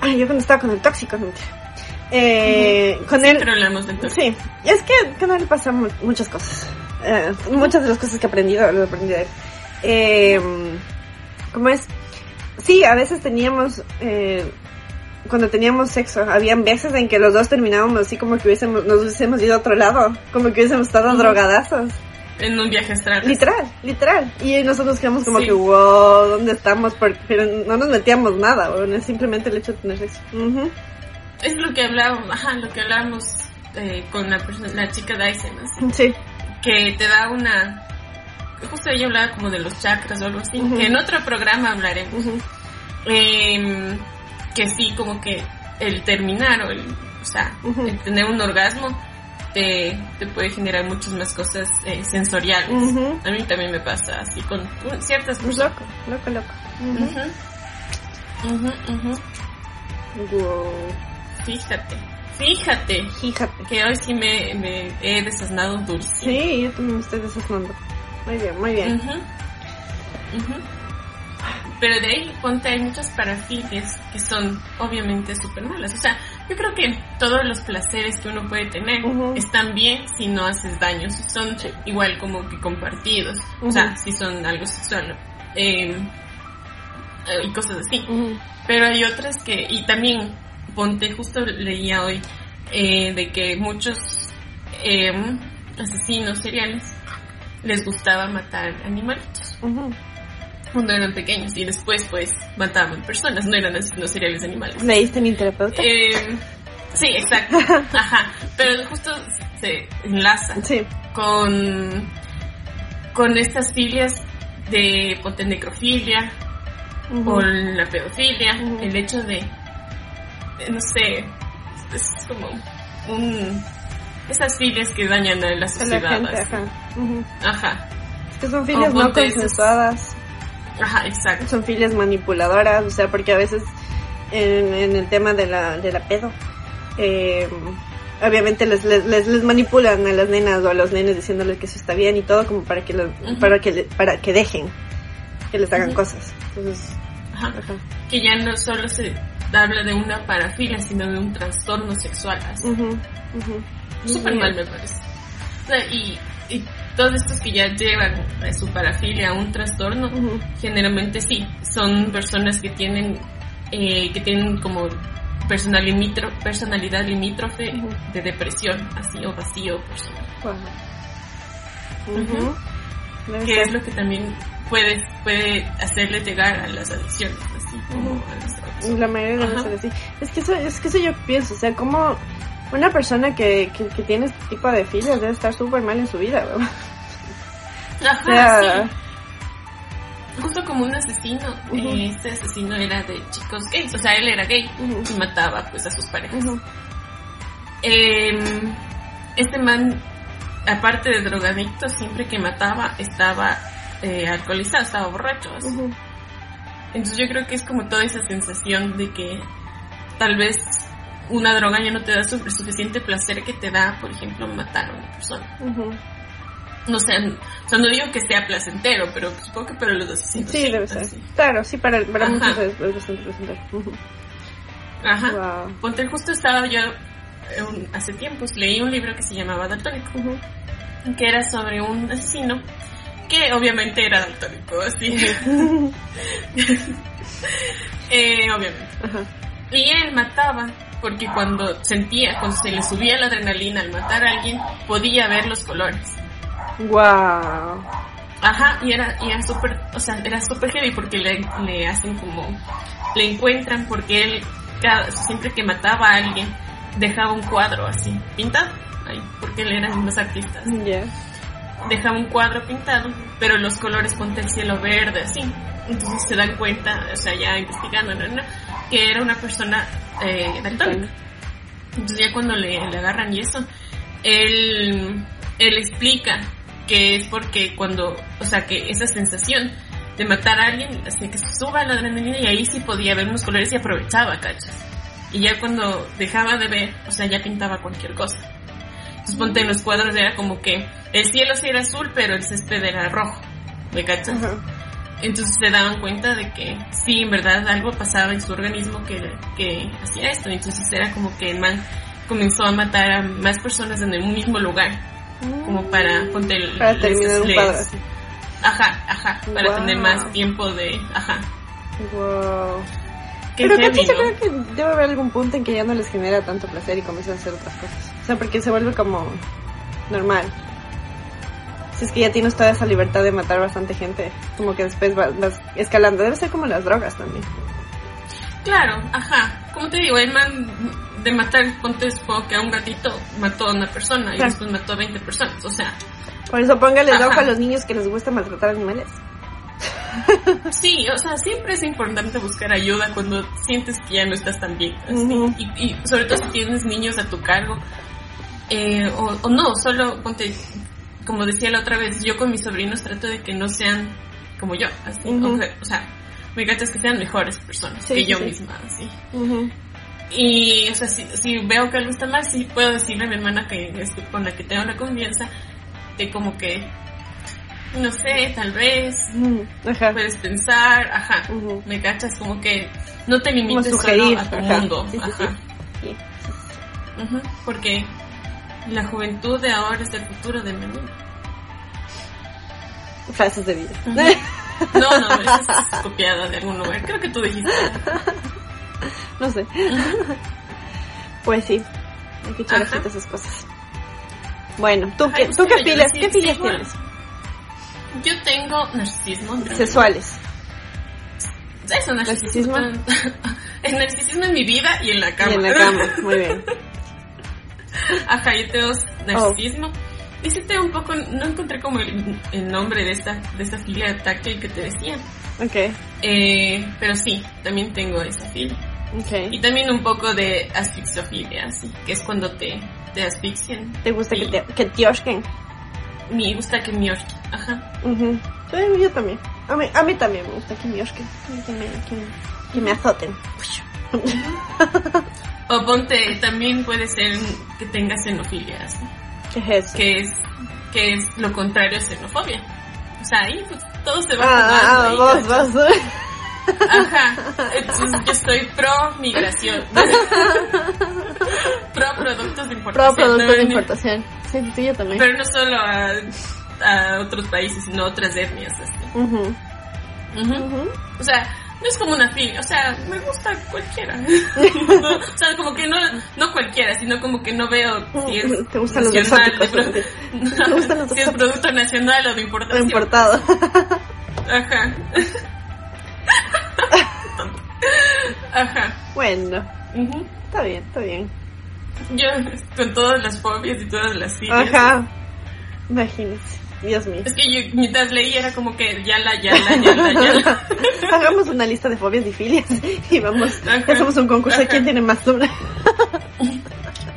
ay, yo cuando estaba con el tóxico, ¿no? Eh, con él, Siempre hablamos de entonces. sí, es que con él pasan mu- muchas cosas, Eh, muchas de las cosas que he aprendido, lo he aprendido de él. Eh, ¿Cómo es? Sí, a veces teníamos, eh, cuando teníamos sexo, habían veces en que los dos terminábamos así como que hubiésemos, nos hubiésemos ido a otro lado, como que hubiésemos estado Ujú. drogadazos. En un viaje astral. Literal, literal. Y nosotros quedamos como Sí. que, wow, ¿dónde estamos? Pero no nos metíamos nada, weón, es simplemente el hecho de tener sexo. Ujú. Es lo que hablábamos, ajá, lo que hablábamos eh, con la, persona, la chica Dyson, así, Sí. que te da una... Justo ella hablaba como de los chakras o algo así, que en otro programa hablaremos. Em, que sí, como que el terminar o el, o sea, el tener un orgasmo te, te puede generar muchas más cosas eh, sensoriales. A mí también me pasa así con uh, ciertas Pues cosas. loco, loco, loco. Ujú. Ujú, ujú. Wow. Fíjate, fíjate Fíjate. que hoy sí me, me he desasnado durísimo. Sí, yo también me estoy desasnando. Muy bien, muy bien. Ujú. Ujú. Pero de ahí, ponte, hay muchas parafilias que son obviamente súper malas. O sea, yo creo que todos los placeres que uno puede tener están bien si no haces daño, si son igual como que compartidos. O sea, si son algo sexual. eh, eh, y cosas así. Pero hay otras que, y también, ponte, justo leía hoy, eh, de que muchos eh, asesinos seriales les gustaba matar animalitos cuando eran pequeños y después pues mataban personas, no eran asesinos seriales de animales. ¿Leíste mi terapeuta? Eh, sí, exacto. (laughs) Ajá. Pero justo se enlaza Sí. con, con estas filias de ponte necrofilia, o la pedofilia, el hecho de, no sé, es como un... Esas filias que dañan a la A la sociedad. gente, ajá. Ajá, Es que son filias no consensuadas. ajá, exacto. son filias manipuladoras, o sea, porque a veces en, en el tema de la, de la pedo, eh, obviamente les, les, les, les manipulan a las nenas o a los nenes diciéndoles que eso está bien y todo como para que lo- para que para que dejen que les hagan cosas. Entonces, Ajá. ajá. Que ya no solo se habla de una parafilia, sino de un trastorno sexual. así. Ujú. Súper mal me parece. Y, y todos estos que ya llevan a su parafilia a un trastorno, generalmente sí, son personas que tienen, eh, que tienen como personal limitro- personalidad limítrofe de depresión, así, o vacío personal. Wow. Ser. es lo que también puede, puede hacerle llegar a las adicciones, así como las drogas. La mayoría Ajá. ser así. Es que eso, es que eso yo pienso, o sea, como una persona que, que, que tiene este tipo de filias debe estar súper mal en su vida, weón. Ajá, O sea, sí. Justo como un asesino, eh, este asesino era de chicos gays, o sea, él era gay y mataba pues a sus parejas. Eh, este man, aparte de drogadicto, siempre que mataba estaba eh, alcoholizado, estaba borracho. Ujú. Entonces yo creo que es como toda esa sensación de que tal vez una droga ya no te da suficiente placer que te da, por ejemplo, matar a una persona. No sé, o sea, no digo que sea placentero, pero supongo que para los asesinos Sí, debe ser. así. Claro, sí, para, para Ajá. muchos es, es bastante placentero. Ajá. Wow. Ponte, justo estaba yo eh, hace tiempos, leí un libro que se llamaba Daltónico, que era sobre un asesino que obviamente era daltónico, así. (laughs) eh, obviamente. Ajá. Y él mataba porque cuando sentía, cuando se le subía la adrenalina al matar a alguien, podía ver los colores. Wow. Ajá, y era, y era súper, o sea, era súper heavy porque le, le hacen como, le encuentran porque él, cada, siempre que mataba a alguien, dejaba un cuadro así, pintado, ahí, porque él era de los artistas. Ya. Dejaba un cuadro pintado, pero los colores ponte el cielo verde, así. Entonces se dan cuenta, o sea, ya investigando, ¿no? ¿no? que era una persona eh, daltónica. Entonces ya cuando le, le agarran y eso, él, él explica que es porque cuando, o sea, que esa sensación de matar a alguien hacía que suba la adrenalina y ahí sí podía ver unos colores y aprovechaba, ¿cachas? Y ya cuando dejaba de ver, o sea, ya pintaba cualquier cosa. Entonces ponte en los cuadros era como que el cielo sí era azul, pero el césped era rojo, ¿me cachas? Entonces se daban cuenta de que sí, en verdad algo pasaba en su organismo que, que hacía esto. Entonces era como que el man comenzó a matar a más personas en el mismo lugar. Como para, ponte el- Para les- terminar un les- cuadro así. Ajá, ajá, para Wow. tener más tiempo de, ajá. Wow. Qué Pero heavy, ¿no? creo que debe haber algún punto en que ya no les genera tanto placer y comienzan a hacer otras cosas. O sea, porque se vuelve como normal. Si es que ya tienes toda esa libertad de matar bastante gente, como que después vas, vas escalando. Debe ser como las drogas también. Claro, ajá. Como te digo, el man de matar, ponte supongo que a un gatito mató a una persona y Claro. después mató a 20 personas. O sea, Por eso póngale ojo a los niños que les gusta maltratar animales. (laughs) Sí, o sea, siempre es importante buscar ayuda cuando sientes que ya no estás tan bien. Ujú. y, y sobre todo si tienes niños a tu cargo. Eh, o, o no, solo ponte, como decía la otra vez, yo con mis sobrinos trato de que no sean como yo. Así, o, sea, o sea, me encanta que sean mejores personas Sí, que yo sí. misma. Así. Y, o sea, si, si veo que algo está mal, sí puedo decirle a mi hermana que es con la que tengo la confianza, de como que, no sé, tal vez, Ujú. Ajá. puedes pensar, ajá, me cachas como que no te limites solo a tu ajá. mundo, Sí, sí, ajá, porque la juventud de ahora es el futuro del mañana. Frases de vida. No, no, esa es copiada de algún lugar, creo que tú dijiste. (laughs) no sé. Pues sí. Hay que echar ojito a esas cosas. Bueno, ¿tú Ajá, qué, ¿tú qué filas, sí, qué sí, filas bueno. tienes? Yo tengo narcisismo. Sexuales. Eso, narcisismo. (laughs) El narcisismo en mi vida y en la cama. Y en la cama. Muy bien. (laughs) Tengo narcisismo. Y sí tengo un poco, no encontré como el, el nombre de esta, de esta filia táctil que te decía. Ok. Eh, pero sí, también tengo esa filia. Y Ok. también un poco de asfixiofilia, sí, que es cuando te, te asfixian. ¿Te gusta Sí. que te que te osquen? Me gusta que me orquen. Ajá. Ujú. Sí, yo también. A mí, a mí también me gusta que me osquen. Que me, que que me azoten. O ponte, también puede ser que tengas xenofilia, así, ¿Qué es eso? que es, que es lo contrario a xenofobia. O sea, ahí pues, todo se va Ah, ah, jugando ahí, vos, vos. Ajá, entonces yo estoy pro migración. (laughs) pro productos de importación. Pro producto no, de importación. Sí, sí, yo también. Pero no solo a, a otros países, sino a otras etnias. así. Ujú. O sea, no es como una filia, o sea, me gusta cualquiera. No, (laughs) o sea, como que no, no cualquiera, sino como que no veo si es Te gustan los nacional, exóticos, de ¿no? (laughs) Te gustan los si es producto nacional o de importación. importado. Ajá. (laughs) Ajá. bueno, Ujú. está bien, está bien. Yo, con todas las fobias y todas las filias. Ajá. Imagínense. Dios mío. Es que yo mientras leí era como que ya la, ya la, ya la, ya la. (laughs) Hagamos una lista de fobias y filias y vamos, Ajá. hacemos un concurso de quién tiene más una.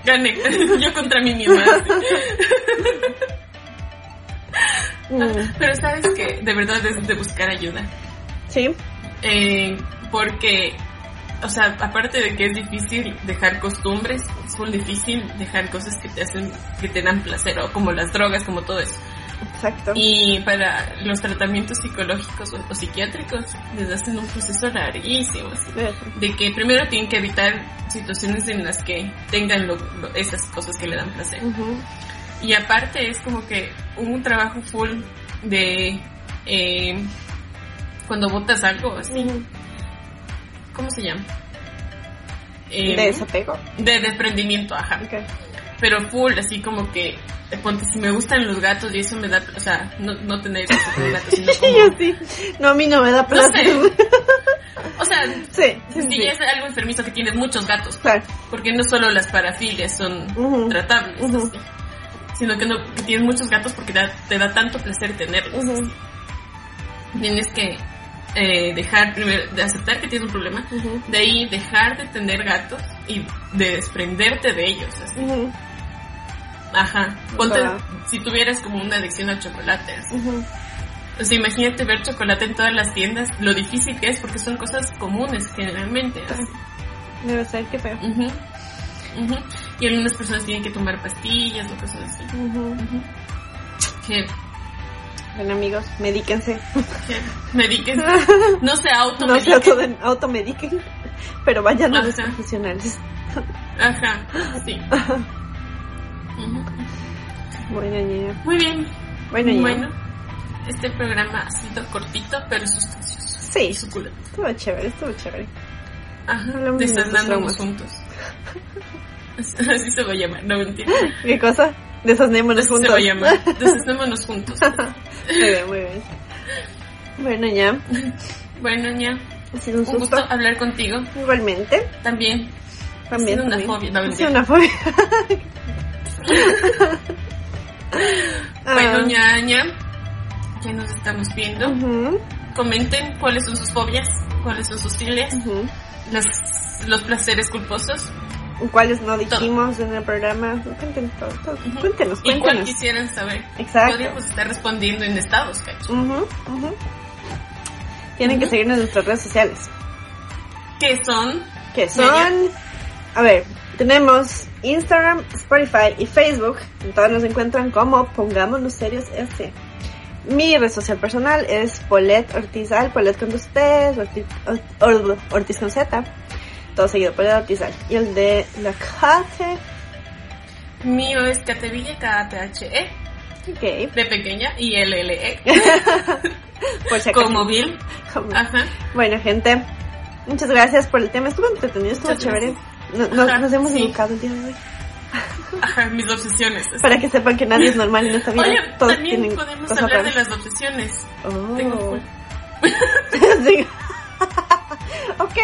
Gané. (laughs) Yo contra mí misma. (laughs) Mm, Pero sabes que de verdad es de buscar ayuda. Sí. Eh, porque, o sea, aparte de que es difícil dejar costumbres, es muy difícil dejar cosas que te hacen, que te dan placer, o como las drogas, como todo eso. Exacto. Y para los tratamientos psicológicos o, o psiquiátricos, les hacen un proceso larguísimo. Eso. De que primero tienen que evitar situaciones en las que tengan lo- lo- esas cosas que le dan placer. Y aparte es como que un trabajo full de eh, cuando botas algo así. ¿cómo se llama? Eh, De desapego. de desprendimiento, ajá. Pero full, así como que, eh, ponte, si me gustan los gatos y eso me da, o sea, no, no tener sexo con un gato, sino (laughs) Yo como, sí. No, a mí no me da no placer. sé. (laughs) O sea, Sí, sí, si sí. ya es algo enfermizo que tienes muchos gatos, Claro. porque no solo las parafilias son tratables, así, sino que, no, que tienes muchos gatos porque da- te da tanto placer tenerlos. Tienes que eh, dejar primero, de aceptar que tienes un problema, de ahí dejar de tener gatos y de desprenderte de ellos. así. Ajá. Ponte, Wow. si tuvieras como una adicción al chocolate. así. Ujú. O sea, imagínate ver chocolate en todas las tiendas, lo difícil que es porque son cosas comunes generalmente. así. Debe ser, qué feo. Y algunas personas tienen que tomar pastillas o cosas así. Que, Bueno, amigos, medíquense. (laughs) que mediquen. No se No automediquen. se auto automediquen, pero vayan a los Ajá. profesionales. Ajá, sí. Ujú. Bueno, ña. Muy bien. Bueno, ña. Bueno, este programa ha sido cortito pero sustancioso. Sí, suculento. estuvo chévere, estuvo chévere. Ajá, Hablamos de nuestros desasnándonos traumas. juntos. (laughs) Así se va a llamar, no mentira. ¿Qué cosa? Desasnémonos Así se juntos. va a llamar. (laughs) Desasnémonos juntos. muy bien, muy bien. Bueno, ya. Bueno, ya. Ha sido un Un gusto hablar contigo. Igualmente. También. También. Ha sido una también. fobia, no, Ha sido una fobia. (laughs) Bueno, Ah, ñaña. Ya nos estamos viendo. ujú, Comenten cuáles son sus fobias, cuáles son sus filias, ujú. las, los placeres culposos. ¿Cuáles no dijimos en el programa? Cuéntenos todo, todo. Ujú. Cuéntenos, ¿Y cuál cuéntenos. quisieran saber? Exacto. Podríamos estar respondiendo en estados, cacho. Tienen que seguirnos en nuestras redes sociales. Que son Que son... A ver, tenemos Instagram, Spotify y Facebook. Todas nos encuentran como Pongámonos Serios S. Mi red social personal es Polet Ortizal, Polet con T's, Ortiz, Or- Ortiz con Z. Todo seguido, Polet Ortizal. Y el de la Cate, mío es Catevilla, K-A-T-H-E, ok, E, de pequeña, y L-L-E, (laughs) por si acaso. como Bill. Como- Ajá. Bueno, gente, muchas gracias por el tema. Estuvo entretenido, estuvo Muchas chévere. No- Nos, Ajá, nos hemos sí. educado el día de hoy. Ajá, mis obsesiones. Para que sepan que nadie es normal en esta vida. Oye, Todos también podemos hablar de las obsesiones. Oh. Tengo. (laughs) (laughs) (laughs) ok,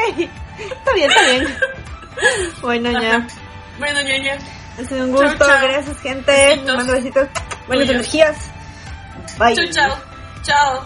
está bien, está bien. Bueno, ya. Bueno, ñaña. Ha sido un gusto. Gracias, gente. Besitos. Mando besitos. Buenas energías. Bye. Chau, chao. Chao.